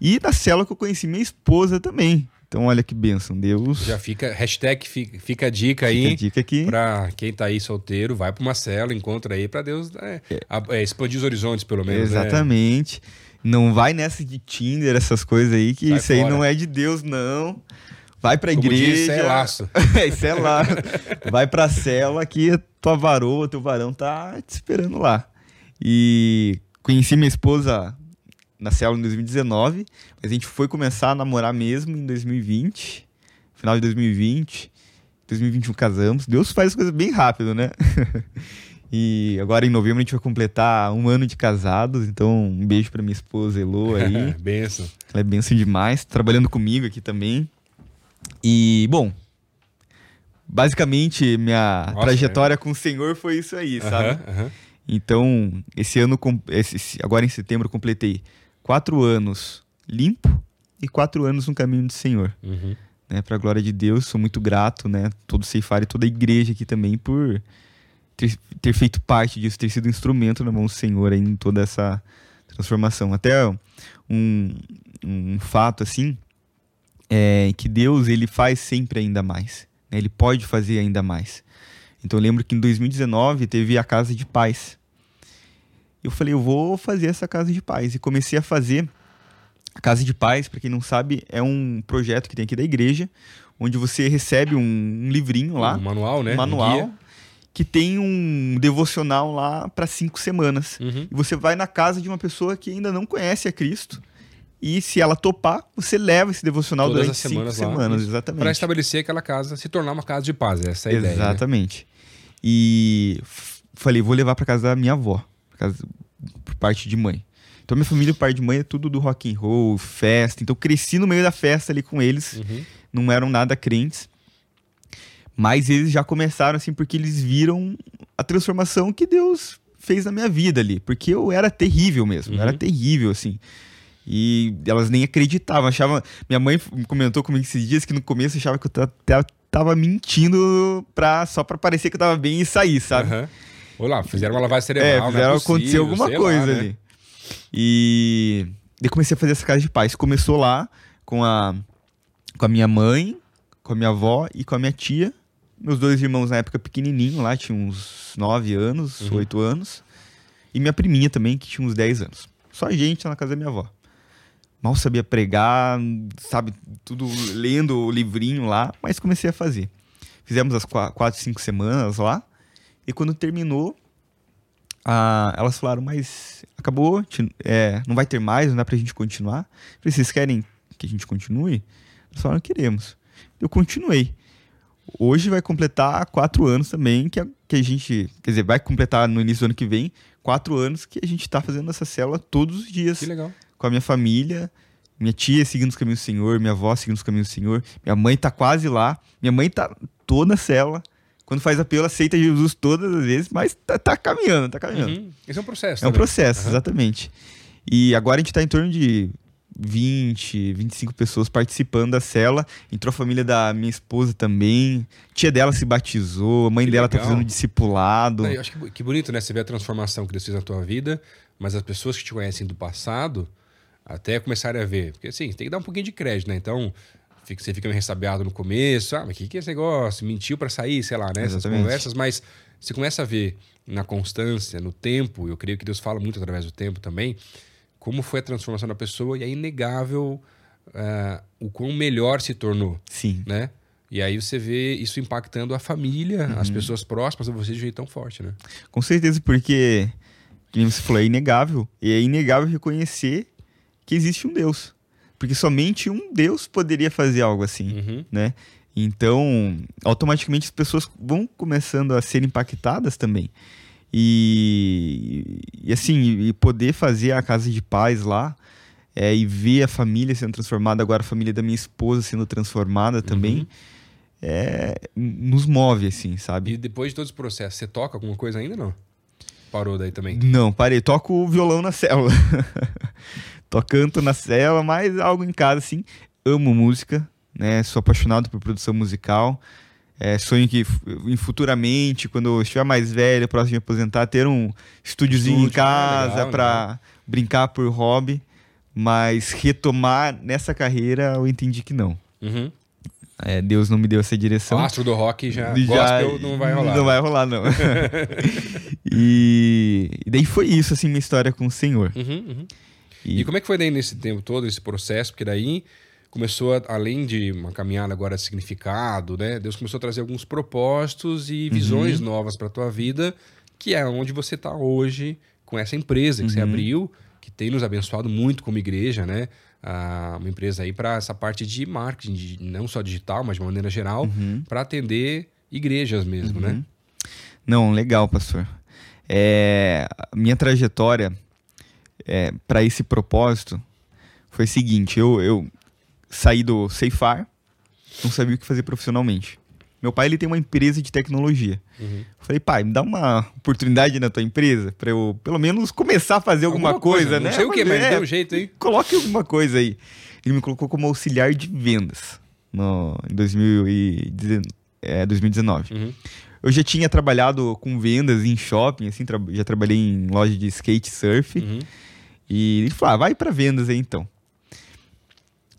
E da célula que eu conheci minha esposa também. Então, olha que bênção, Deus. Já fica, hashtag fica, fica a dica aí. Fica a dica aqui. Pra quem tá aí solteiro, vai pra uma cela, encontra aí pra Deus é, é, expandir os horizontes, pelo menos. Né? Exatamente. Né? Não vai nessa de Tinder, essas coisas aí, que Sai isso fora. aí não é de Deus, não. Vai pra Como igreja. Diz, isso é laço. [laughs] é, isso é laço. vai pra cela que tua varoa, teu varão tá te esperando lá. E conheci minha esposa na célula em 2019, mas a gente foi começar a namorar mesmo em 2020, final de 2020. 2021 casamos. Deus faz as coisas bem rápido, né? [laughs] e agora em novembro a gente vai completar um ano de casados, então um beijo para minha esposa Elo aí. [laughs] benção. Ela é benção demais, trabalhando comigo aqui também. E, bom, basicamente minha Nossa, trajetória é. com o Senhor foi isso aí, sabe? Então, esse ano, esse, agora em setembro, eu completei quatro anos limpo e quatro anos no caminho do Senhor. Uhum. Né, para a glória de Deus, sou muito grato, né? Todo ceifar e toda a igreja aqui também por ter, ter, feito parte disso, ter sido instrumento na mão do Senhor em toda essa transformação. Até um, um fato assim é que Deus ele faz sempre ainda mais. Né? Ele pode fazer ainda mais. Então eu lembro que em 2019 teve a Casa de Paz eu falei, eu vou fazer essa casa de paz. E comecei a fazer. A Casa de Paz, para quem não sabe, é um projeto que tem aqui da igreja, onde você recebe um, um livrinho lá. Um manual, né? Um manual. Um que tem um devocional lá para cinco semanas. Uhum. E você vai na casa de uma pessoa que ainda não conhece a Cristo. E se ela topar, você leva esse devocional Todas durante cinco semanas, semanas exatamente. Para estabelecer aquela casa, se tornar uma casa de paz, essa é a exatamente. ideia. Né? Exatamente. Né? E falei, vou levar para casa da minha avó casa, por parte de mãe. Então minha família, parte de mãe, é tudo do rock and roll, festa. Então cresci no meio da festa ali com eles. Uhum. Não eram nada crentes. Mas eles já começaram assim porque eles viram a transformação que Deus fez na minha vida ali. Porque eu era terrível mesmo. Uhum. Era terrível, assim. E elas nem acreditavam. Achavam. Minha mãe comentou comigo esses dias que no começo achava que eu tava mentindo pra, só pra parecer que eu tava bem e sair, sabe? Uhum. Ou lá, fizeram uma lavagem cerebral. É, fizeram é acontecer alguma coisa lá, né? ali. E eu comecei a fazer essa casa de paz. Começou lá com a, com a minha mãe, com a minha avó e com a minha tia. Meus dois irmãos na época pequenininho lá, tinham uns 9 anos, uhum. 8 anos. E minha priminha também, que tinha uns 10 anos. Só a gente na casa da minha avó. Mal sabia pregar, sabe, tudo lendo o livrinho lá, mas comecei a fazer. Fizemos as quatro, cinco semanas lá. E quando terminou, ah, elas falaram, mas acabou, é, não vai ter mais, não dá pra gente continuar. falei, vocês querem que a gente continue? Eles falaram, queremos. Eu continuei. hoje vai completar quatro anos também que a, que a gente, quer dizer, vai completar no início do ano que vem, quatro anos que a gente está fazendo essa célula todos os dias. Que legal. Com a minha família, minha tia seguindo os caminhos do Senhor, minha avó seguindo os caminhos do Senhor, minha mãe tá quase lá, minha mãe tá toda na célula. Quando faz apelo, aceita Jesus todas as vezes, mas tá, tá caminhando, tá caminhando. Uhum. Esse é um processo. É um processo, uhum. exatamente. E agora a gente tá em torno de 20, 25 pessoas participando da cela. Entrou a família da minha esposa também. Tia dela se batizou, a mãe que dela tá legal. tá fazendo discipulado. Eu acho que, que bonito, né? Você vê a transformação que Deus fez na tua vida, mas as pessoas que te conhecem do passado até começarem a ver. Porque assim, tem que dar um pouquinho de crédito, né? Então, você fica meio ressabiado no começo. Ah, mas o que, que é esse negócio? Mentiu para sair, sei lá, né? Essas Exatamente. conversas, mas você começa a ver na constância, no tempo, eu creio que Deus fala muito através do tempo também como foi a transformação da pessoa e é inegável uh, o quão melhor se tornou. Sim. Né? E aí você vê isso impactando a família, uhum. as pessoas próximas a você de jeito tão forte, né? Com certeza, porque, como você falou, é inegável. E é inegável reconhecer que existe um Deus. Porque somente um Deus poderia fazer algo assim, uhum. né? Então, automaticamente as pessoas vão começando a ser impactadas também. E, e assim, e poder fazer a casa de paz lá é, e ver a família sendo transformada, agora a família da minha esposa sendo transformada também, uhum. é, nos move, assim, sabe? E depois de todo esse processo, você toca alguma coisa ainda não? Parou daí também? Não, parei. Toco o violão na célula. [laughs] Toco canto na célula, mas algo em casa, assim. Amo música, né? Sou apaixonado por produção musical. É, sonho que em futuramente, quando eu estiver mais velho, próximo de me aposentar, ter um estúdiozinho Estúdio, em casa para né? brincar por hobby. Mas retomar nessa carreira, eu entendi que não. Uhum. É, Deus não me deu essa direção. O astro do rock já, já não vai rolar. Não vai rolar, não. [laughs] e, e, daí foi isso, assim, minha história com o Senhor. Uhum, uhum. E... e como é que foi daí nesse tempo todo, esse processo? Porque daí começou, a, além de uma caminhada agora de significado, né? Deus começou a trazer alguns propósitos e visões uhum. novas para tua vida, que é onde você está hoje com essa empresa que uhum. você abriu, que tem nos abençoado muito como igreja, né? Ah, uma empresa aí para essa parte de marketing, de, não só digital, mas de maneira geral, uhum. para atender igrejas mesmo, né? Uhum. Não, legal, pastor. É, minha trajetória é, para esse propósito foi o seguinte: eu, eu, saí do Ceifar, não sabia o que fazer profissionalmente. Meu pai ele tem uma empresa de tecnologia. Uhum. falei, pai, me dá uma oportunidade na tua empresa para eu, pelo menos, começar a fazer alguma, alguma coisa, coisa, né? Não sei o que, mas é, deu um jeito aí. Coloque alguma coisa aí. Ele me colocou como auxiliar de vendas no, em 2019. É, 2019. Uhum. Eu já tinha trabalhado com vendas em shopping, assim, tra já trabalhei em loja de skate surf. Uhum. E ele falou: ah, vai para vendas aí então.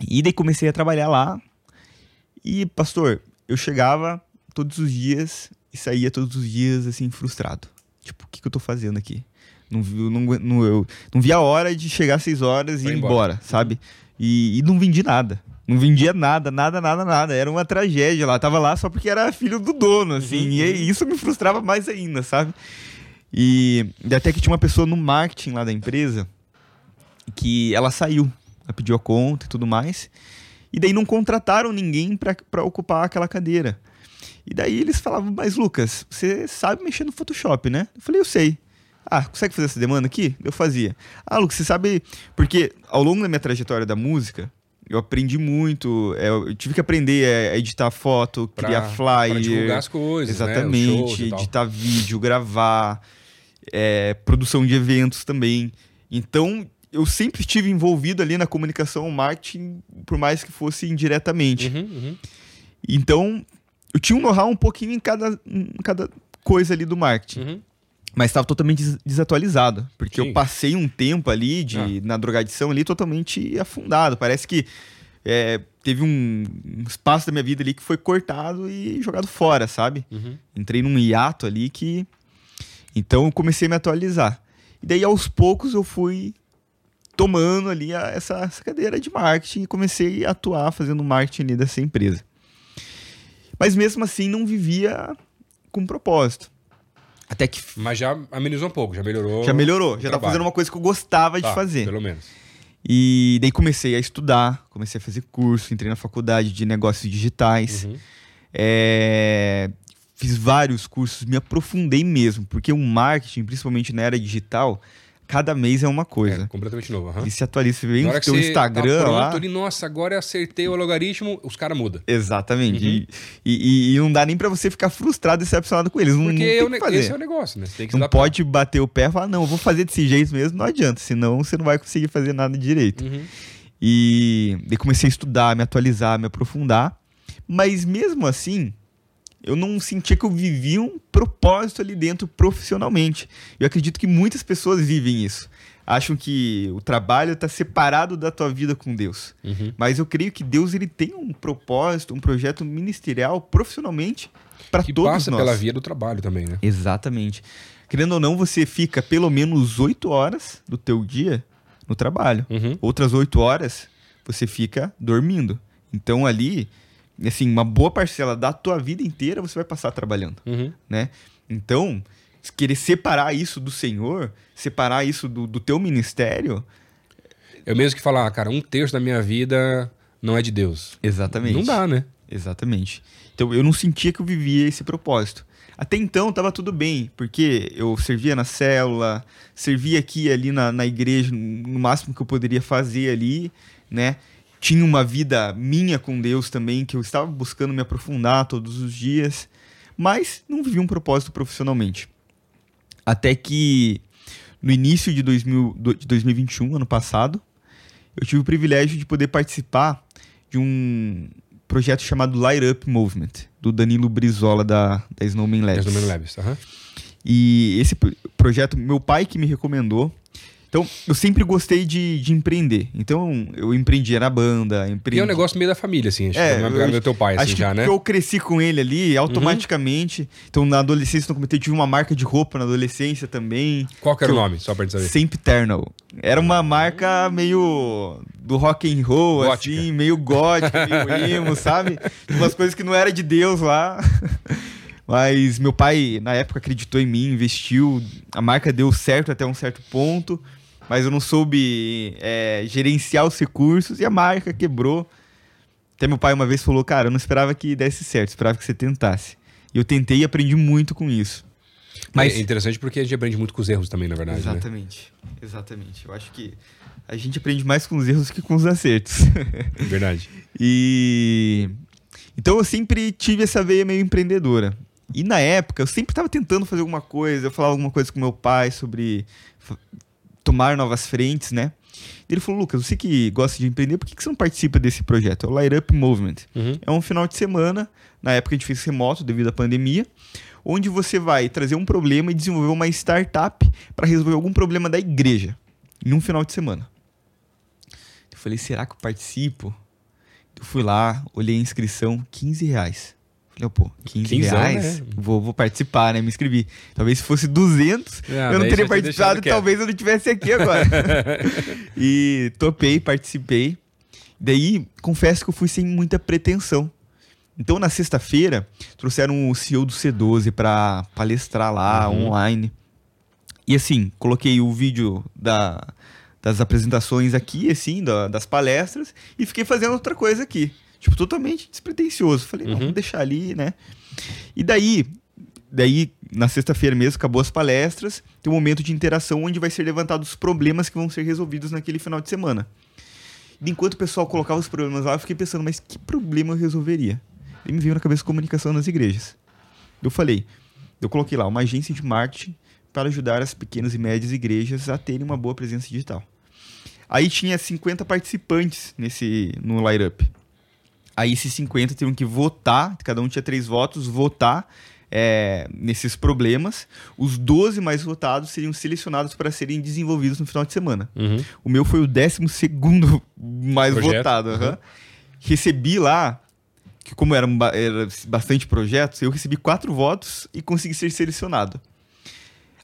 E daí comecei a trabalhar lá. E, pastor, eu chegava todos os dias e saía todos os dias, assim, frustrado. Tipo, o que, que eu tô fazendo aqui? Não, não, não, eu não vi a hora de chegar às seis horas e ir embora, embora sabe? E, e, não vendi nada. Não vendia nada, nada, nada, nada. Era uma tragédia lá. Tava lá só porque era filho do dono, assim. Uhum. E isso me frustrava mais ainda, sabe? E até que tinha uma pessoa no marketing lá da empresa que ela saiu ela pediu a conta e tudo mais. E daí não contrataram ninguém para ocupar aquela cadeira. E daí eles falavam, mas Lucas, você sabe mexer no Photoshop, né? Eu falei, eu sei. Ah, consegue fazer essa demanda aqui? Eu fazia. Ah, Lucas, você sabe. Porque ao longo da minha trajetória da música, eu aprendi muito. É, eu tive que aprender a editar foto, pra, criar flyer. Pra divulgar as coisas. Né? Exatamente. Né? Editar vídeo, gravar, é, produção de eventos também. Então, eu sempre estive envolvido ali na comunicação, marketing, por mais que fosse indiretamente. Uhum, uhum. Então, eu tinha um know-how um pouquinho em cada, em cada coisa ali do marketing. Uhum. Mas estava totalmente desatualizado. Porque Sim. eu passei um tempo ali de, ah. na drogadição ali totalmente afundado. Parece que é, teve um, um, espaço da minha vida ali que foi cortado e jogado fora, sabe? Uhum. Entrei num hiato ali que. Então eu comecei a me atualizar. E daí aos poucos eu fui tomando ali a, essa, essa, cadeira de marketing e comecei a atuar fazendo marketing ali dessa empresa. Mas mesmo assim não vivia com propósito. Até que. Mas já amenizou um pouco, já melhorou. Já melhorou, já estava fazendo uma coisa que eu gostava tá, de fazer. Pelo menos. E daí comecei a estudar, comecei a fazer curso, entrei na faculdade de negócios digitais. Uhum. É, fiz vários cursos, me aprofundei mesmo, porque o marketing, principalmente na era digital, cada mês é uma coisa. É, completamente novo. Uhum. Ele se atualiza, vem no teu Instagram tá pronto, lá. Ele, nossa, agora acertei o logaritmo, os caras mudam. Exatamente. Uhum. E, e, e, não dá nem para você ficar frustrado e decepcionado com eles. Não, Porque não tem eu, que fazer. esse é o negócio, né? não pode bater o pé e falar, não, vou fazer desse jeito mesmo, não adianta, senão você não vai conseguir fazer nada direito. Uhum. E daí comecei a estudar, me atualizar, me aprofundar. Mas mesmo assim, eu não sentia que eu vivia um propósito ali dentro profissionalmente. Eu acredito que muitas pessoas vivem isso. Acham que o trabalho está separado da tua vida com Deus. Uhum. Mas eu creio que Deus ele tem um propósito, um projeto ministerial profissionalmente para todos passa nós. pela via do trabalho também, né? Exatamente. Querendo ou não, você fica pelo menos oito horas do teu dia no trabalho. Uhum. Outras oito horas você fica dormindo. Então ali assim, uma boa parcela da tua vida inteira você vai passar trabalhando, uhum. né? Então, querer separar isso do Senhor, separar isso do, do teu ministério... Eu mesmo que falar, ah, cara, um terço da minha vida não é de Deus. Exatamente. Não dá, né? Exatamente. Então, eu não sentia que eu vivia esse propósito. Até então estava tudo bem, porque eu servia na célula, servia aqui ali na, na igreja, no máximo que eu poderia fazer ali, né? Tinha uma vida minha com Deus também, que eu estava buscando me aprofundar todos os dias, mas não vivia um propósito profissionalmente. Até que no início de, 2000, de 2021, ano passado, eu tive o privilégio de poder participar de um projeto chamado Light Up Movement, do Danilo Brizola da, da Snowman Labs. Snowman Labs, uhum. E esse projeto, meu pai que me recomendou, então, eu sempre gostei de, de empreender. Então, eu empreendia na banda, empreendi... E é um negócio meio da família, assim. Acho é, que é do teu pai, assim, acho já, né? eu cresci com ele ali, automaticamente. Uhum. Então, na adolescência, no comitê, tive uma marca de roupa na adolescência também. Qual que era o nome, só pra gente saber? Sempiternal. Era uma marca meio do rock and roll, gótica. assim, meio gótica, meio [laughs] emo, sabe? Umas coisas que não era de Deus lá. [laughs] Mas meu pai, na época, acreditou em mim, investiu. A marca deu certo até um certo ponto mas eu não soube é, gerenciar os recursos e a marca quebrou. Até meu pai uma vez falou, cara, eu não esperava que desse certo, esperava que você tentasse. E eu tentei e aprendi muito com isso. Mas... É interessante porque a gente aprende muito com os erros também, na verdade. Né? Exatamente, né? exatamente. Eu acho que a gente aprende mais com os erros que com os acertos. Verdade. [laughs] e então eu sempre tive essa veia meio empreendedora. E na época eu sempre estava tentando fazer alguma coisa, eu falava alguma coisa com meu pai sobre tomar novas frentes, né? Ele falou, Lucas, você que gosta de empreender, por que, você não participa desse projeto? É o Light Up Movement. Uhum. É um final de semana, na época a gente fez remoto devido à pandemia, onde você vai trazer um problema e desenvolver uma startup para resolver algum problema da igreja, em um final de semana. Eu falei, será que eu participo? Eu fui lá, olhei a inscrição, 15 reais. Falei, pô, 15, 15 reais? Né? Vou, vou participar, né? Me inscrevi. Talvez se fosse 200, ah, eu não teria participado e talvez eu não estivesse aqui agora. [laughs] e topei, participei. Daí, confesso que eu fui sem muita pretensão. Então, na sexta-feira, trouxeram o CEO do C12 para palestrar lá, uhum. online. E assim, coloquei o vídeo da, das apresentações aqui, assim, da, das palestras, e fiquei fazendo outra coisa aqui. Tipo, totalmente despretensioso. Falei, uhum. vamos deixar ali, né? E daí, daí na sexta-feira mesmo, acabou as palestras, tem um momento de interação onde vai ser levantados os problemas que vão ser resolvidos naquele final de semana. E enquanto o pessoal colocava os problemas lá, eu fiquei pensando, mas que problema eu resolveria? E me veio na cabeça comunicação nas igrejas. Eu falei, eu coloquei lá uma agência de marketing para ajudar as pequenas e médias igrejas a terem uma boa presença digital. Aí tinha 50 participantes nesse no Light Up. Aí esses 50 teriam que votar, cada um tinha três votos, votar é, nesses problemas. Os 12 mais votados seriam selecionados para serem desenvolvidos no final de semana. Uhum. O meu foi o 12 mais Projeto. votado. Uhum. Recebi lá, que como eram era bastante projetos, eu recebi quatro votos e consegui ser selecionado.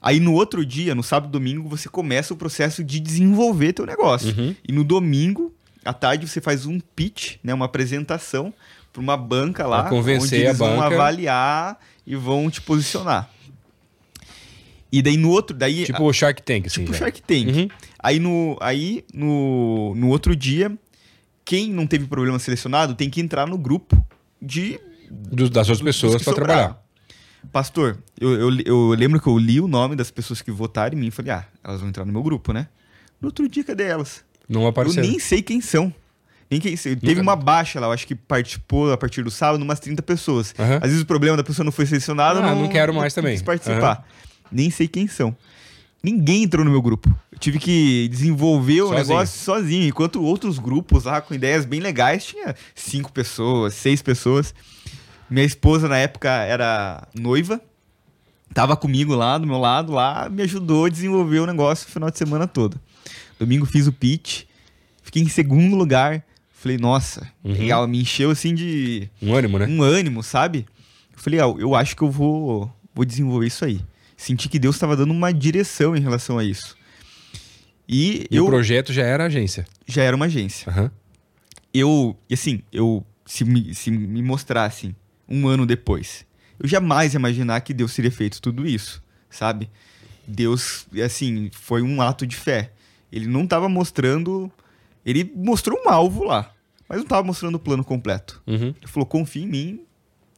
Aí no outro dia, no sábado e domingo, você começa o processo de desenvolver teu negócio. Uhum. E no domingo, à tarde você faz um pitch, né, uma apresentação para uma banca lá, pra convencer onde eles vão avaliar e vão te posicionar. E daí no outro, daí tipo o Shark Tank, assim, tipo o Shark Tank. Uhum. Aí no aí no, no outro dia, quem não teve problema selecionado tem que entrar no grupo de do, das outras pessoas para trabalhar. Pastor, eu, eu, eu, lembro que eu li o nome das pessoas que votaram em mim e falei, ah, elas vão entrar no meu grupo, né? No outro dia, cadê elas? Não apareceram. Eu nem sei quem são. Nem quem sei. Teve uma baixa lá, eu acho que participou a partir do sábado umas 30 pessoas. Uhum. Às vezes o problema da pessoa não foi selecionado, ah, não, não quero mais não também. participar. Uhum. Nem sei quem são. Ninguém entrou no meu grupo. Eu tive que desenvolver o sozinho. negócio sozinho. Enquanto outros grupos lá com ideias bem legais tinha cinco pessoas, seis pessoas. Minha esposa na época era noiva, tava comigo lá do meu lado, lá me ajudou a desenvolver o negócio o final de semana todo. Domingo fiz o pitch, fiquei em segundo lugar. Falei, nossa, uhum. legal, me encheu assim de. Um ânimo, né? Um ânimo, sabe? Eu falei, ah, eu acho que eu vou, vou desenvolver isso aí senti que Deus estava dando uma direção em relação a isso. E, e eu, o projeto já era agência? Já era uma agência. Uhum. Eu, assim, eu se me, se me mostrassem um ano depois, eu jamais ia imaginar que Deus teria feito tudo isso, sabe? Deus, assim, foi um ato de fé. Ele não estava mostrando. Ele mostrou um alvo lá, mas não estava mostrando o plano completo. Uhum. Ele falou: confia em mim,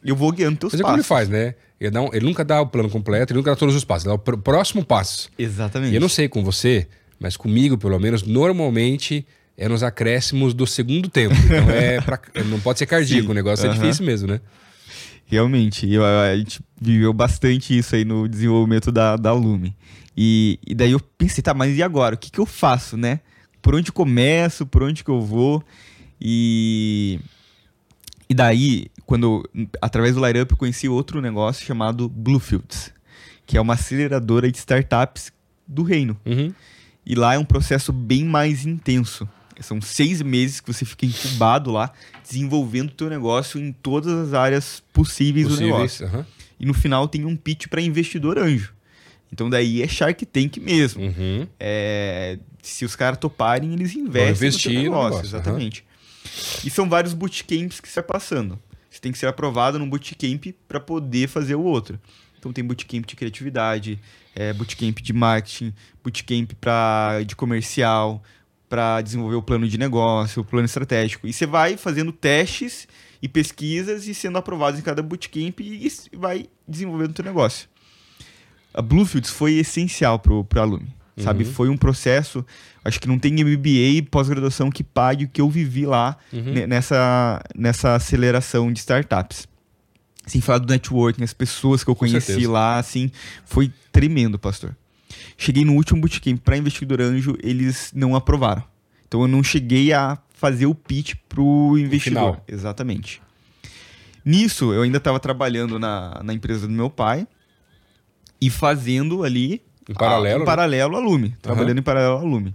eu vou guiando teus mas passos. Mas é como ele faz, né? Ele, um, ele, nunca dá o plano completo, ele nunca dá todos os passos, ele dá o pr próximo passo. Exatamente. E eu não sei com você, mas comigo, pelo menos, normalmente é nos acréscimos do segundo tempo. Então é [laughs] pra, não pode ser cardíaco, Sim. o negócio é difícil mesmo, né? Realmente, eu, a gente viveu bastante isso aí no desenvolvimento da, da Lume. E, e daí eu pensei, tá, mas e agora? O que, que eu faço, né? Por onde começo? Por onde que eu vou? E e daí, quando através do Light Up eu conheci outro negócio chamado Bluefields, que é uma aceleradora de startups do reino. Uhum. E lá é um processo bem mais intenso. São seis meses que você fica incubado lá, desenvolvendo o teu negócio em todas as áreas possíveis, possíveis do negócio. Uhum. E no final tem um pitch para investidor anjo. Então daí é Shark Tank mesmo. Uhum. É, se os caras toparem, eles investem investir no teu negócio. negócio. Exatamente. E são vários bootcamps que você vai passando. Você tem que ser aprovado num bootcamp para poder fazer o outro. Então tem bootcamp de criatividade, é, bootcamp de marketing, bootcamp pra, de comercial, para desenvolver o plano de negócio, o plano estratégico. E você vai fazendo testes e pesquisas e sendo aprovado em cada bootcamp e vai desenvolvendo o seu negócio. A Bluefields foi essencial para o aluno sabe? Uhum. Foi um processo, acho que não tem MBA pós-graduação que pague o que eu vivi lá uhum. nessa, nessa aceleração de startups. Sem falar do networking, as pessoas que eu conheci lá, assim, foi tremendo, pastor. Cheguei no último bootcamp para investidor anjo, eles não aprovaram. Então eu não cheguei a fazer o pitch pro investidor. Exatamente. Nisso, eu ainda estava trabalhando na, na empresa do meu pai e fazendo ali em paralelo? Ah, em paralelo à Lume. Trabalhando em paralelo à Lume.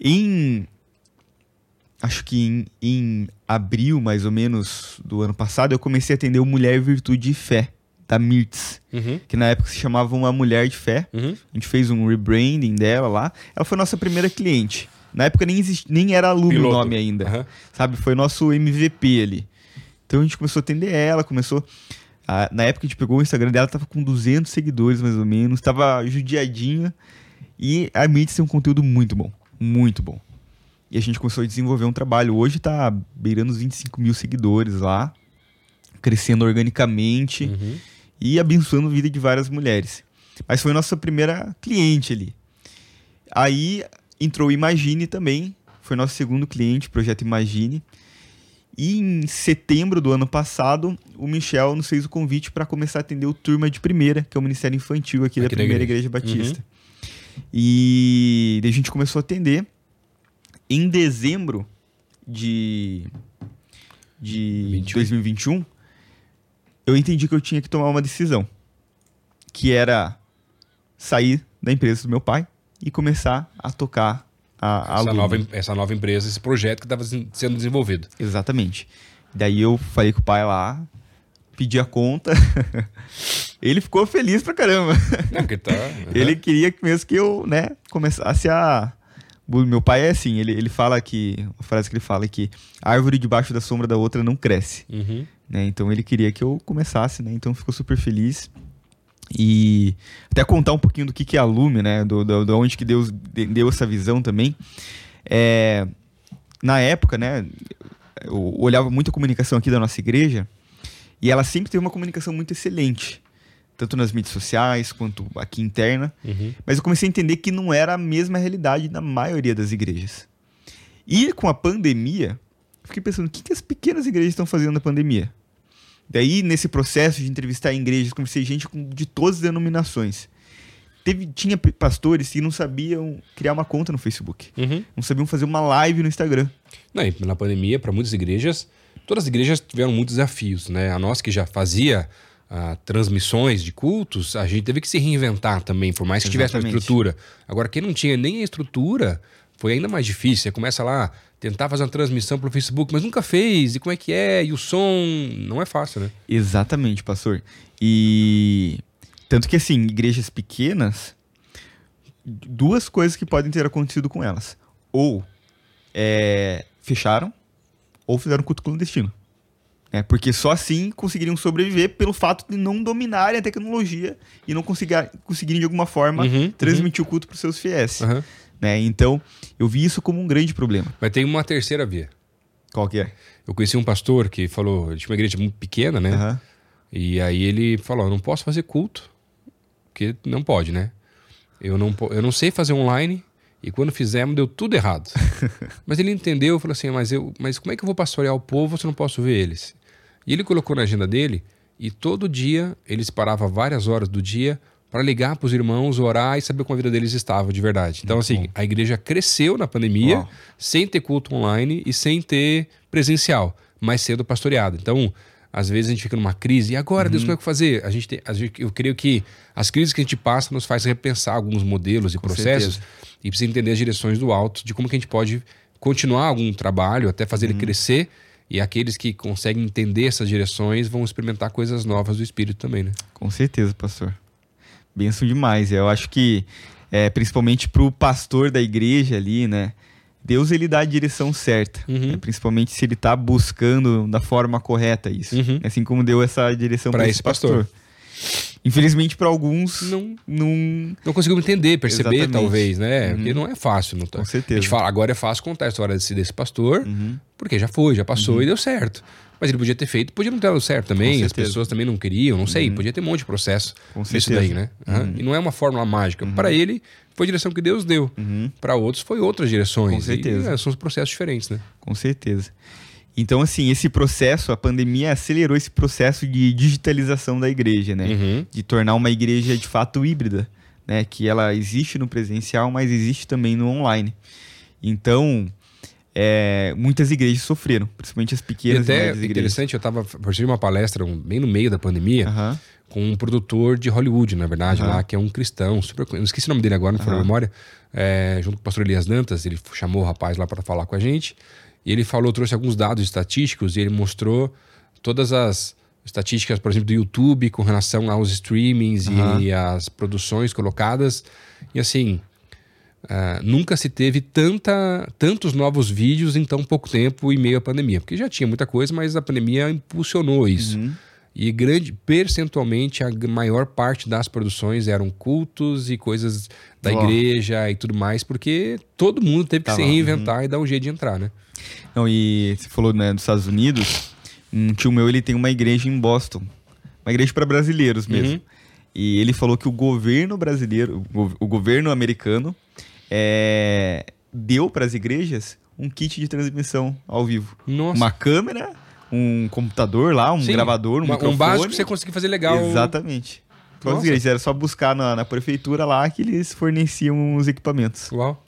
Em. Acho que em, em abril, mais ou menos, do ano passado, eu comecei a atender o Mulher Virtude e Fé, da Mirtz. Uhum. Que na época se chamava Uma Mulher de Fé. Uhum. A gente fez um rebranding dela lá. Ela foi nossa primeira cliente. Na época nem, exist, nem era Piloto. o nome ainda. Uhum. Sabe? Foi nosso MVP ali. Então a gente começou a atender ela, começou a, na época que a gente pegou o Instagram dela, tava com 200 seguidores mais ou menos, tava judiadinha. E a Mídia tem um conteúdo muito bom, muito bom. E a gente começou a desenvolver um trabalho. Hoje tá beirando os 25 mil seguidores lá, crescendo organicamente uhum. e abençoando a vida de várias mulheres. Mas foi nossa primeira cliente ali. Aí entrou o Imagine também, foi nosso segundo cliente, projeto Imagine. E em setembro do ano passado, o Michel nos fez o convite para começar a atender o Turma de Primeira, que é o Ministério Infantil aqui, aqui da Primeira Igreja, Igreja Batista. Uhum. E a gente começou a atender. Em dezembro de, de 21. 2021, eu entendi que eu tinha que tomar uma decisão. Que era sair da empresa do meu pai e começar a tocar a, a essa, nova, essa nova empresa, esse projeto que estava sendo desenvolvido. Exatamente. Daí eu falei com o pai lá, pedi a conta. [laughs] ele ficou feliz pra caramba. Não, que tá, [laughs] uhum. Ele queria mesmo que eu, né, começasse a. Meu pai é assim, ele, ele fala que. A frase que ele fala é que a árvore debaixo da sombra da outra não cresce. Uhum. Né? Então ele queria que eu começasse, né? Então ficou super feliz. E até contar um pouquinho do que, que é a Lume, né? Do, do, do onde que Deus deu essa visão também. É, na época, né? Eu olhava muito a comunicação aqui da nossa igreja E ela sempre teve uma comunicação muito excelente, tanto nas mídias sociais quanto aqui interna. Uhum. Mas eu comecei a entender que não era a mesma realidade na maioria das igrejas. E com a pandemia, fiquei pensando, o que, que as pequenas igrejas estão fazendo na pandemia? Daí, nesse processo de entrevistar igrejas, conversei gente de todas as denominações. Teve, tinha pastores que não sabiam criar uma conta no Facebook. Uhum. Não sabiam fazer uma live no Instagram. Não, na pandemia, para muitas igrejas, todas as igrejas tiveram muitos desafios, né? A nossa que já fazia uh, transmissões de cultos, a gente teve que se reinventar também, por mais que Exatamente. tivesse uma estrutura. Agora, quem não tinha nem a estrutura, foi ainda mais difícil. Você começa lá, tentar fazer uma transmissão pelo Facebook, mas nunca fez, e como é que é, e o som, não é fácil, né? Exatamente, pastor. E tanto que assim, igrejas pequenas, duas coisas que podem ter acontecido com elas. Ou é, fecharam, ou fizeram culto clandestino. É, porque só assim conseguiriam sobreviver pelo fato de não dominarem a tecnologia e não conseguirem de alguma forma uhum, transmitir uhum. o culto para os seus fiéis. Uhum. Né? Então, eu vi isso como um grande problema. Mas tem uma terceira via. Qual que é? Eu conheci um pastor que falou, tinha uma igreja muito pequena, né? Uhum. E aí ele falou, não posso fazer culto, porque não pode, né? Eu não, eu não sei fazer online e quando fizemos deu tudo errado. [laughs] mas ele entendeu, falou assim, mas, eu, mas como é que eu vou pastorear o povo se eu não posso ver eles? E ele colocou na agenda dele e todo dia ele parava várias horas do dia para ligar para os irmãos, orar e saber como a vida deles estava de verdade. Então, assim, a igreja cresceu na pandemia Uau. sem ter culto online e sem ter presencial, mas sendo pastoreada. Então, às vezes a gente fica numa crise, e agora, uhum. Deus, como é que fazer? A gente, tem, a gente, eu creio que as crises que a gente passa nos faz repensar alguns modelos e Com processos certeza. e precisa entender as direções do alto, de como que a gente pode continuar algum trabalho, até fazer uhum. ele crescer. E aqueles que conseguem entender essas direções vão experimentar coisas novas do Espírito também, né? Com certeza, pastor. Benção demais. Eu acho que, é, principalmente para o pastor da igreja ali, né? Deus ele dá a direção certa, uhum. né? principalmente se ele está buscando da forma correta isso. Uhum. Assim como deu essa direção para esse pastor. pastor. Infelizmente, para alguns, não, não... não conseguiu entender, perceber, Exatamente. talvez, né? Uhum. Porque não é fácil. Não tá... Com certeza. A gente fala, agora é fácil contar a história desse, desse pastor, uhum. porque já foi, já passou uhum. e deu certo. Mas ele podia ter feito, podia não ter dado certo também, as pessoas também não queriam, não sei, uhum. podia ter um monte de processo Com daí, né? Uhum. E não é uma fórmula mágica. Uhum. Para ele, foi a direção que Deus deu. Uhum. Para outros, foi outras direções. Com certeza. E, é, são os processos diferentes, né? Com certeza. Então, assim, esse processo, a pandemia acelerou esse processo de digitalização da igreja, né? Uhum. De tornar uma igreja de fato híbrida, né? Que ela existe no presencial, mas existe também no online. Então, é, muitas igrejas sofreram, principalmente as pequenas e até e interessante, eu estava participando de uma palestra um, bem no meio da pandemia uhum. com um produtor de Hollywood, na verdade, uhum. lá, que é um cristão, super, não esqueci o nome dele agora, não foi uhum. memória, é, junto com o pastor Elias Dantas, ele chamou o rapaz lá para falar com a gente, e ele falou, trouxe alguns dados estatísticos e ele mostrou todas as estatísticas, por exemplo, do YouTube com relação aos streamings e as produções colocadas, e assim, Uh, nunca se teve tanta, tantos novos vídeos em tão pouco tempo em meio à pandemia. Porque já tinha muita coisa, mas a pandemia impulsionou isso. Uhum. E grande, percentualmente, a maior parte das produções eram cultos e coisas da igreja e tudo mais, porque todo mundo teve que tá se reinventar uhum. e dar um jeito de entrar, né? Não, e você falou né, dos Estados Unidos, um tio meu ele tem uma igreja em Boston, uma igreja para brasileiros mesmo. Uhum. E ele falou que o governo brasileiro, o governo americano, é, deu para as igrejas um kit de transmissão ao vivo. Nossa. Uma câmera, um computador lá, um Sim, gravador, um, microfone. Um básico pra você conseguir fazer legal. Exatamente. As igrejas, era só buscar na, na, prefeitura lá que eles forneciam os equipamentos. Uau.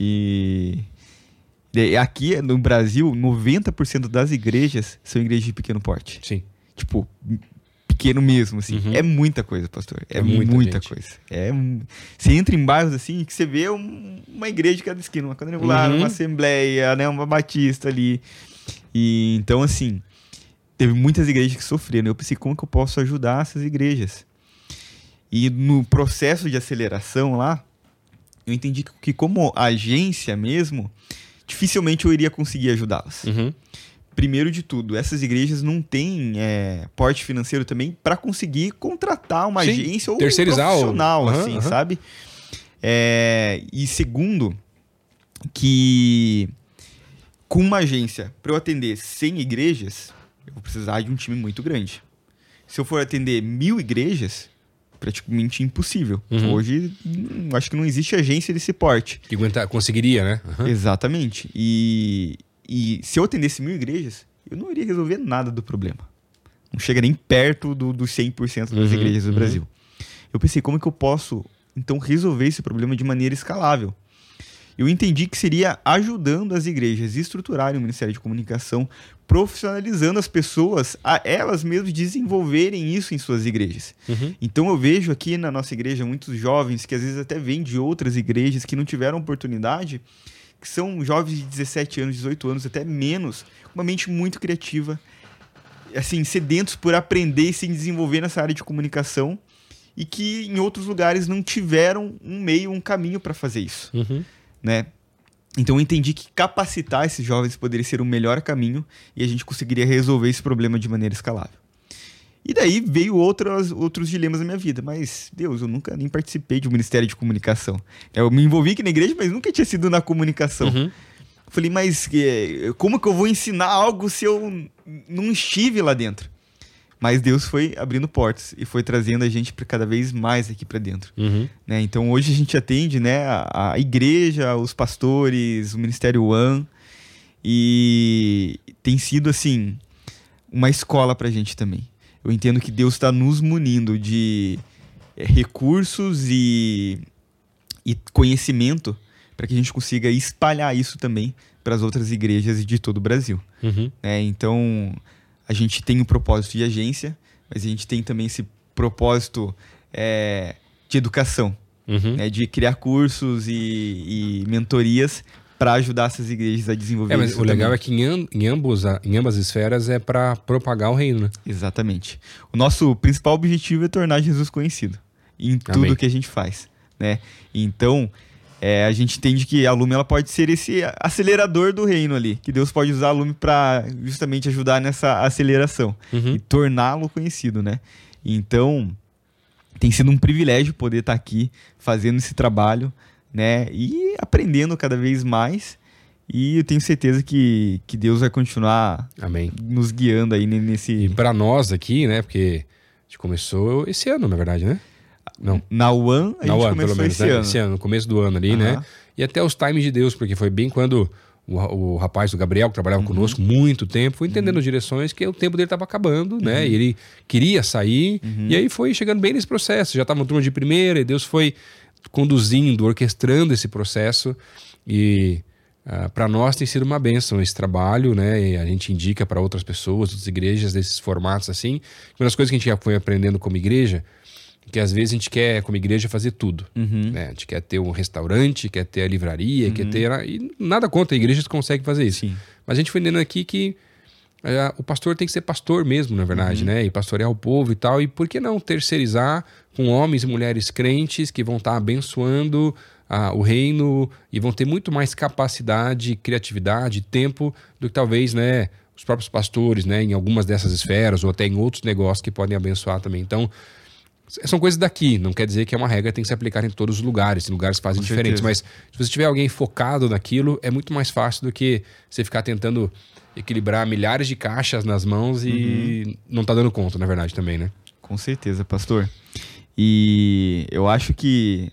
E... e aqui no Brasil, 90% das igrejas são igrejas de pequeno porte. Sim. Tipo, pequeno mesmo, assim. Uhum. É muita coisa, pastor. É, é muita, muita coisa. É, você entra em bairros, assim, que você vê um, uma igreja de cada esquina, uma quadrangular, uhum. uma assembleia, né, uma batista ali. E, então, assim, teve muitas igrejas que sofreram. Eu pensei, como que eu posso ajudar essas igrejas? E no processo de aceleração lá, eu entendi que, que como agência mesmo, dificilmente eu iria conseguir ajudá-las. Uhum primeiro de tudo, essas igrejas não têm é, porte financeiro também para conseguir contratar uma Sim, agência ou terceirizar um profissional, o... uhum, assim, uhum. sabe? É, e segundo, que com uma agência para eu atender 100 igrejas, eu vou precisar de um time muito grande. Se eu for atender mil igrejas, praticamente impossível. Uhum. Hoje, hum, acho que não existe agência desse porte. Que aguentar, conseguiria, né? Exatamente. E, e se eu atendesse mil igrejas, eu não iria resolver nada do problema. Não chega nem perto do, dos 100% das uhum. igrejas do uhum. Brasil. Eu pensei, como é que eu posso, então, resolver esse problema de maneira escalável? eu entendi que seria ajudando as igrejas a estruturarem o Ministério de Comunicação, profissionalizando as pessoas a elas mesmas desenvolverem isso em suas igrejas. Uhum. Então eu vejo aqui na nossa igreja muitos jovens que às vezes até vêm de outras igrejas que não tiveram oportunidade, que são jovens de 17 anos, 18 anos, até menos, uma mente muito criativa, assim, sedentos por aprender e se desenvolver nessa área de comunicação e que em outros lugares não tiveram um meio, um caminho para fazer isso. Uhum né? Então eu entendi que capacitar esses jovens poderia ser o melhor caminho e a gente conseguiria resolver esse problema de maneira escalável. E daí veio outros, outros dilemas na minha vida. Mas, Deus, eu nunca nem participei de um ministério de comunicação. Eu me envolvi aqui na igreja, mas nunca tinha sido na comunicação. Uhum. Falei, mas eh, como que eu vou ensinar algo se eu não estive lá dentro? Mas Deus foi abrindo portas e foi trazendo a gente para cada vez mais aqui para dentro. Uhum. Né? Então hoje a gente atende né, a, a, igreja, os pastores, o Ministério One e tem sido assim uma escola para a gente também. Eu entendo que Deus está nos munindo de é, recursos e, e conhecimento para que a gente consiga espalhar isso também para as outras igrejas de todo o Brasil. Uhum. É, então a gente tem o um propósito de agência, mas a gente tem também esse propósito é, de educação, uhum. né, de criar cursos e, e mentorias para ajudar essas igrejas a desenvolver é, mas isso. O legal é que em, em, ambos, em ambas esferas é para propagar o reino, né? Exatamente. O nosso principal objetivo é tornar Jesus conhecido em tudo Amém. que a gente faz, né? Então, é, a gente entende que a Lume ela pode ser esse acelerador do reino ali, que Deus pode usar a Lume para justamente ajudar nessa aceleração uhum. e torná-lo conhecido, né? Então, tem sido um privilégio poder estar tá aqui fazendo esse trabalho, né? E aprendendo cada vez mais. E eu tenho certeza que, que Deus vai continuar Amém. nos guiando aí nesse. E para nós aqui, né? Porque a gente começou esse ano, na verdade, né? Não. Na One, a na gente One, começou menos, esse né? ano. Esse ano, no começo do ano ali, uhum. né? E até os times de Deus, porque foi bem quando o, o rapaz, o Gabriel, que trabalhava uhum. conosco muito tempo, foi entendendo uhum. direções que o tempo dele estava acabando, né? Uhum. E ele queria sair, uhum. e aí foi chegando bem nesse processo. Já estava uma turma de primeira, e Deus foi conduzindo, orquestrando esse processo. E Uh, ah, para nós tem sido uma benção esse trabalho, né? E a gente indica para outras pessoas, outras igrejas desses formatos assim. Uma das coisas que a gente já foi aprendendo como igreja que às vezes a gente quer, como igreja, fazer tudo. Uhum. Né? A gente quer ter um restaurante, quer ter a livraria, uhum. quer ter. E nada contra, a igreja consegue fazer isso. Sim. Mas a gente foi entendendo aqui que é, o pastor tem que ser pastor mesmo, na verdade, uhum. né? E pastorear o povo e tal. E por que não terceirizar com homens e mulheres crentes que vão estar tá abençoando ah, o reino e vão ter muito mais capacidade, criatividade, tempo do que talvez, né? Os próprios pastores, né? Em algumas dessas esferas ou até em outros negócios que podem abençoar também. Então, são coisas daqui, não quer dizer que é uma regra que tem que se aplicar em todos os lugares, em lugares fazem diferentes, mas se você tiver alguém focado naquilo, é muito mais fácil do que você ficar tentando equilibrar milhares de caixas nas mãos e uhum. não tá dando conta, na verdade, também, né? Com certeza, pastor. E eu acho que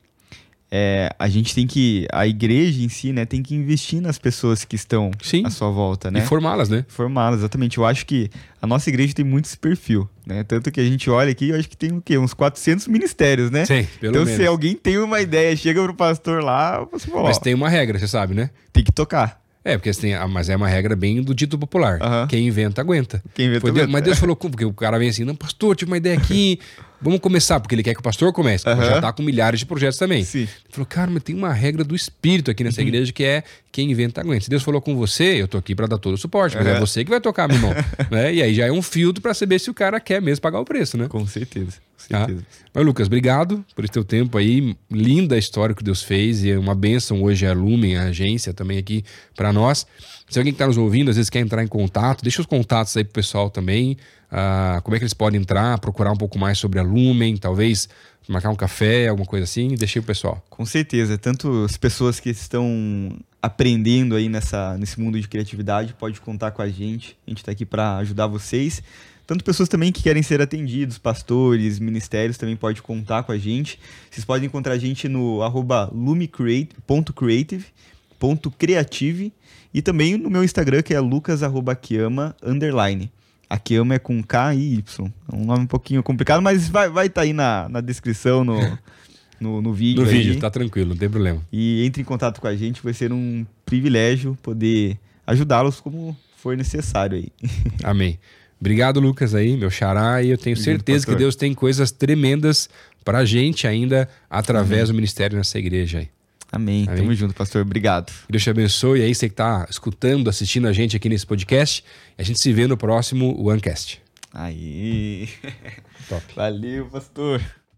é, a gente tem que. A igreja em si, né, tem que investir nas pessoas que estão Sim. à sua volta, né? E formá-las, né? Formá-las, exatamente. Eu acho que a nossa igreja tem muito esse perfil, né? Tanto que a gente olha aqui, eu acho que tem o quê? Uns 400 ministérios, né? Sim, pelo então, menos. se alguém tem uma ideia, chega pro pastor lá, você fala, Mas tem uma regra, você sabe, né? Tem que tocar. É, porque assim, mas é uma regra bem do dito popular. Uhum. Quem inventa, aguenta. Quem inventa, aguenta. mas Deus falou, porque o cara vem assim, não, pastor, tive uma ideia aqui, vamos começar, porque ele quer que o pastor comece, uhum. já tá com milhares de projetos também. Sim. Ele falou, cara, mas tem uma regra do espírito aqui nessa uhum. igreja que é quem inventa, aguenta. Se Deus falou com você, eu tô aqui para dar todo o suporte, mas é você que vai tocar, meu irmão. [laughs] né? E aí já é um filtro para saber se o cara quer mesmo pagar o preço, né? Com certeza. Com certeza. Tá? Mas, Lucas, obrigado por esse teu tempo aí. Linda a história que Deus fez e é uma bênção hoje a Lumen, a agência também aqui para nós. Se alguém que está nos ouvindo, às vezes quer entrar em contato, deixa os contatos aí pro pessoal também. Uh, como é que eles podem entrar, procurar um pouco mais sobre a Lumen, talvez marcar um café, alguma coisa assim. Deixei o pessoal. Com certeza. Tanto as pessoas que estão aprendendo aí nessa, nesse mundo de criatividade, pode contar com a gente. A gente está aqui para ajudar vocês. Tanto pessoas também que querem ser atendidos, pastores, ministérios, também pode contar com a gente. Vocês podem encontrar a gente no arroba lumecreative.creative e também no meu Instagram, que é lucas.akiama, underline. Akiama é com K e Y. É um nome um pouquinho complicado, mas vai estar vai tá aí na, na descrição, no, [laughs] no, no vídeo. No aí. vídeo, tá tranquilo, não tem problema. E entre em contato com a gente, vai ser um privilégio poder ajudá-los como for necessário aí. Amém. Obrigado, Lucas, aí, meu xará, e eu tenho certeza que Deus tem coisas tremendas pra gente ainda através Amém. do ministério nessa igreja aí. Amém. Amém. Tamo junto, pastor. Obrigado. Deus te abençoe. E aí, você que tá escutando, assistindo a gente aqui nesse podcast. A gente se vê no próximo OneCast. Aí. Top. [laughs] Valeu, pastor.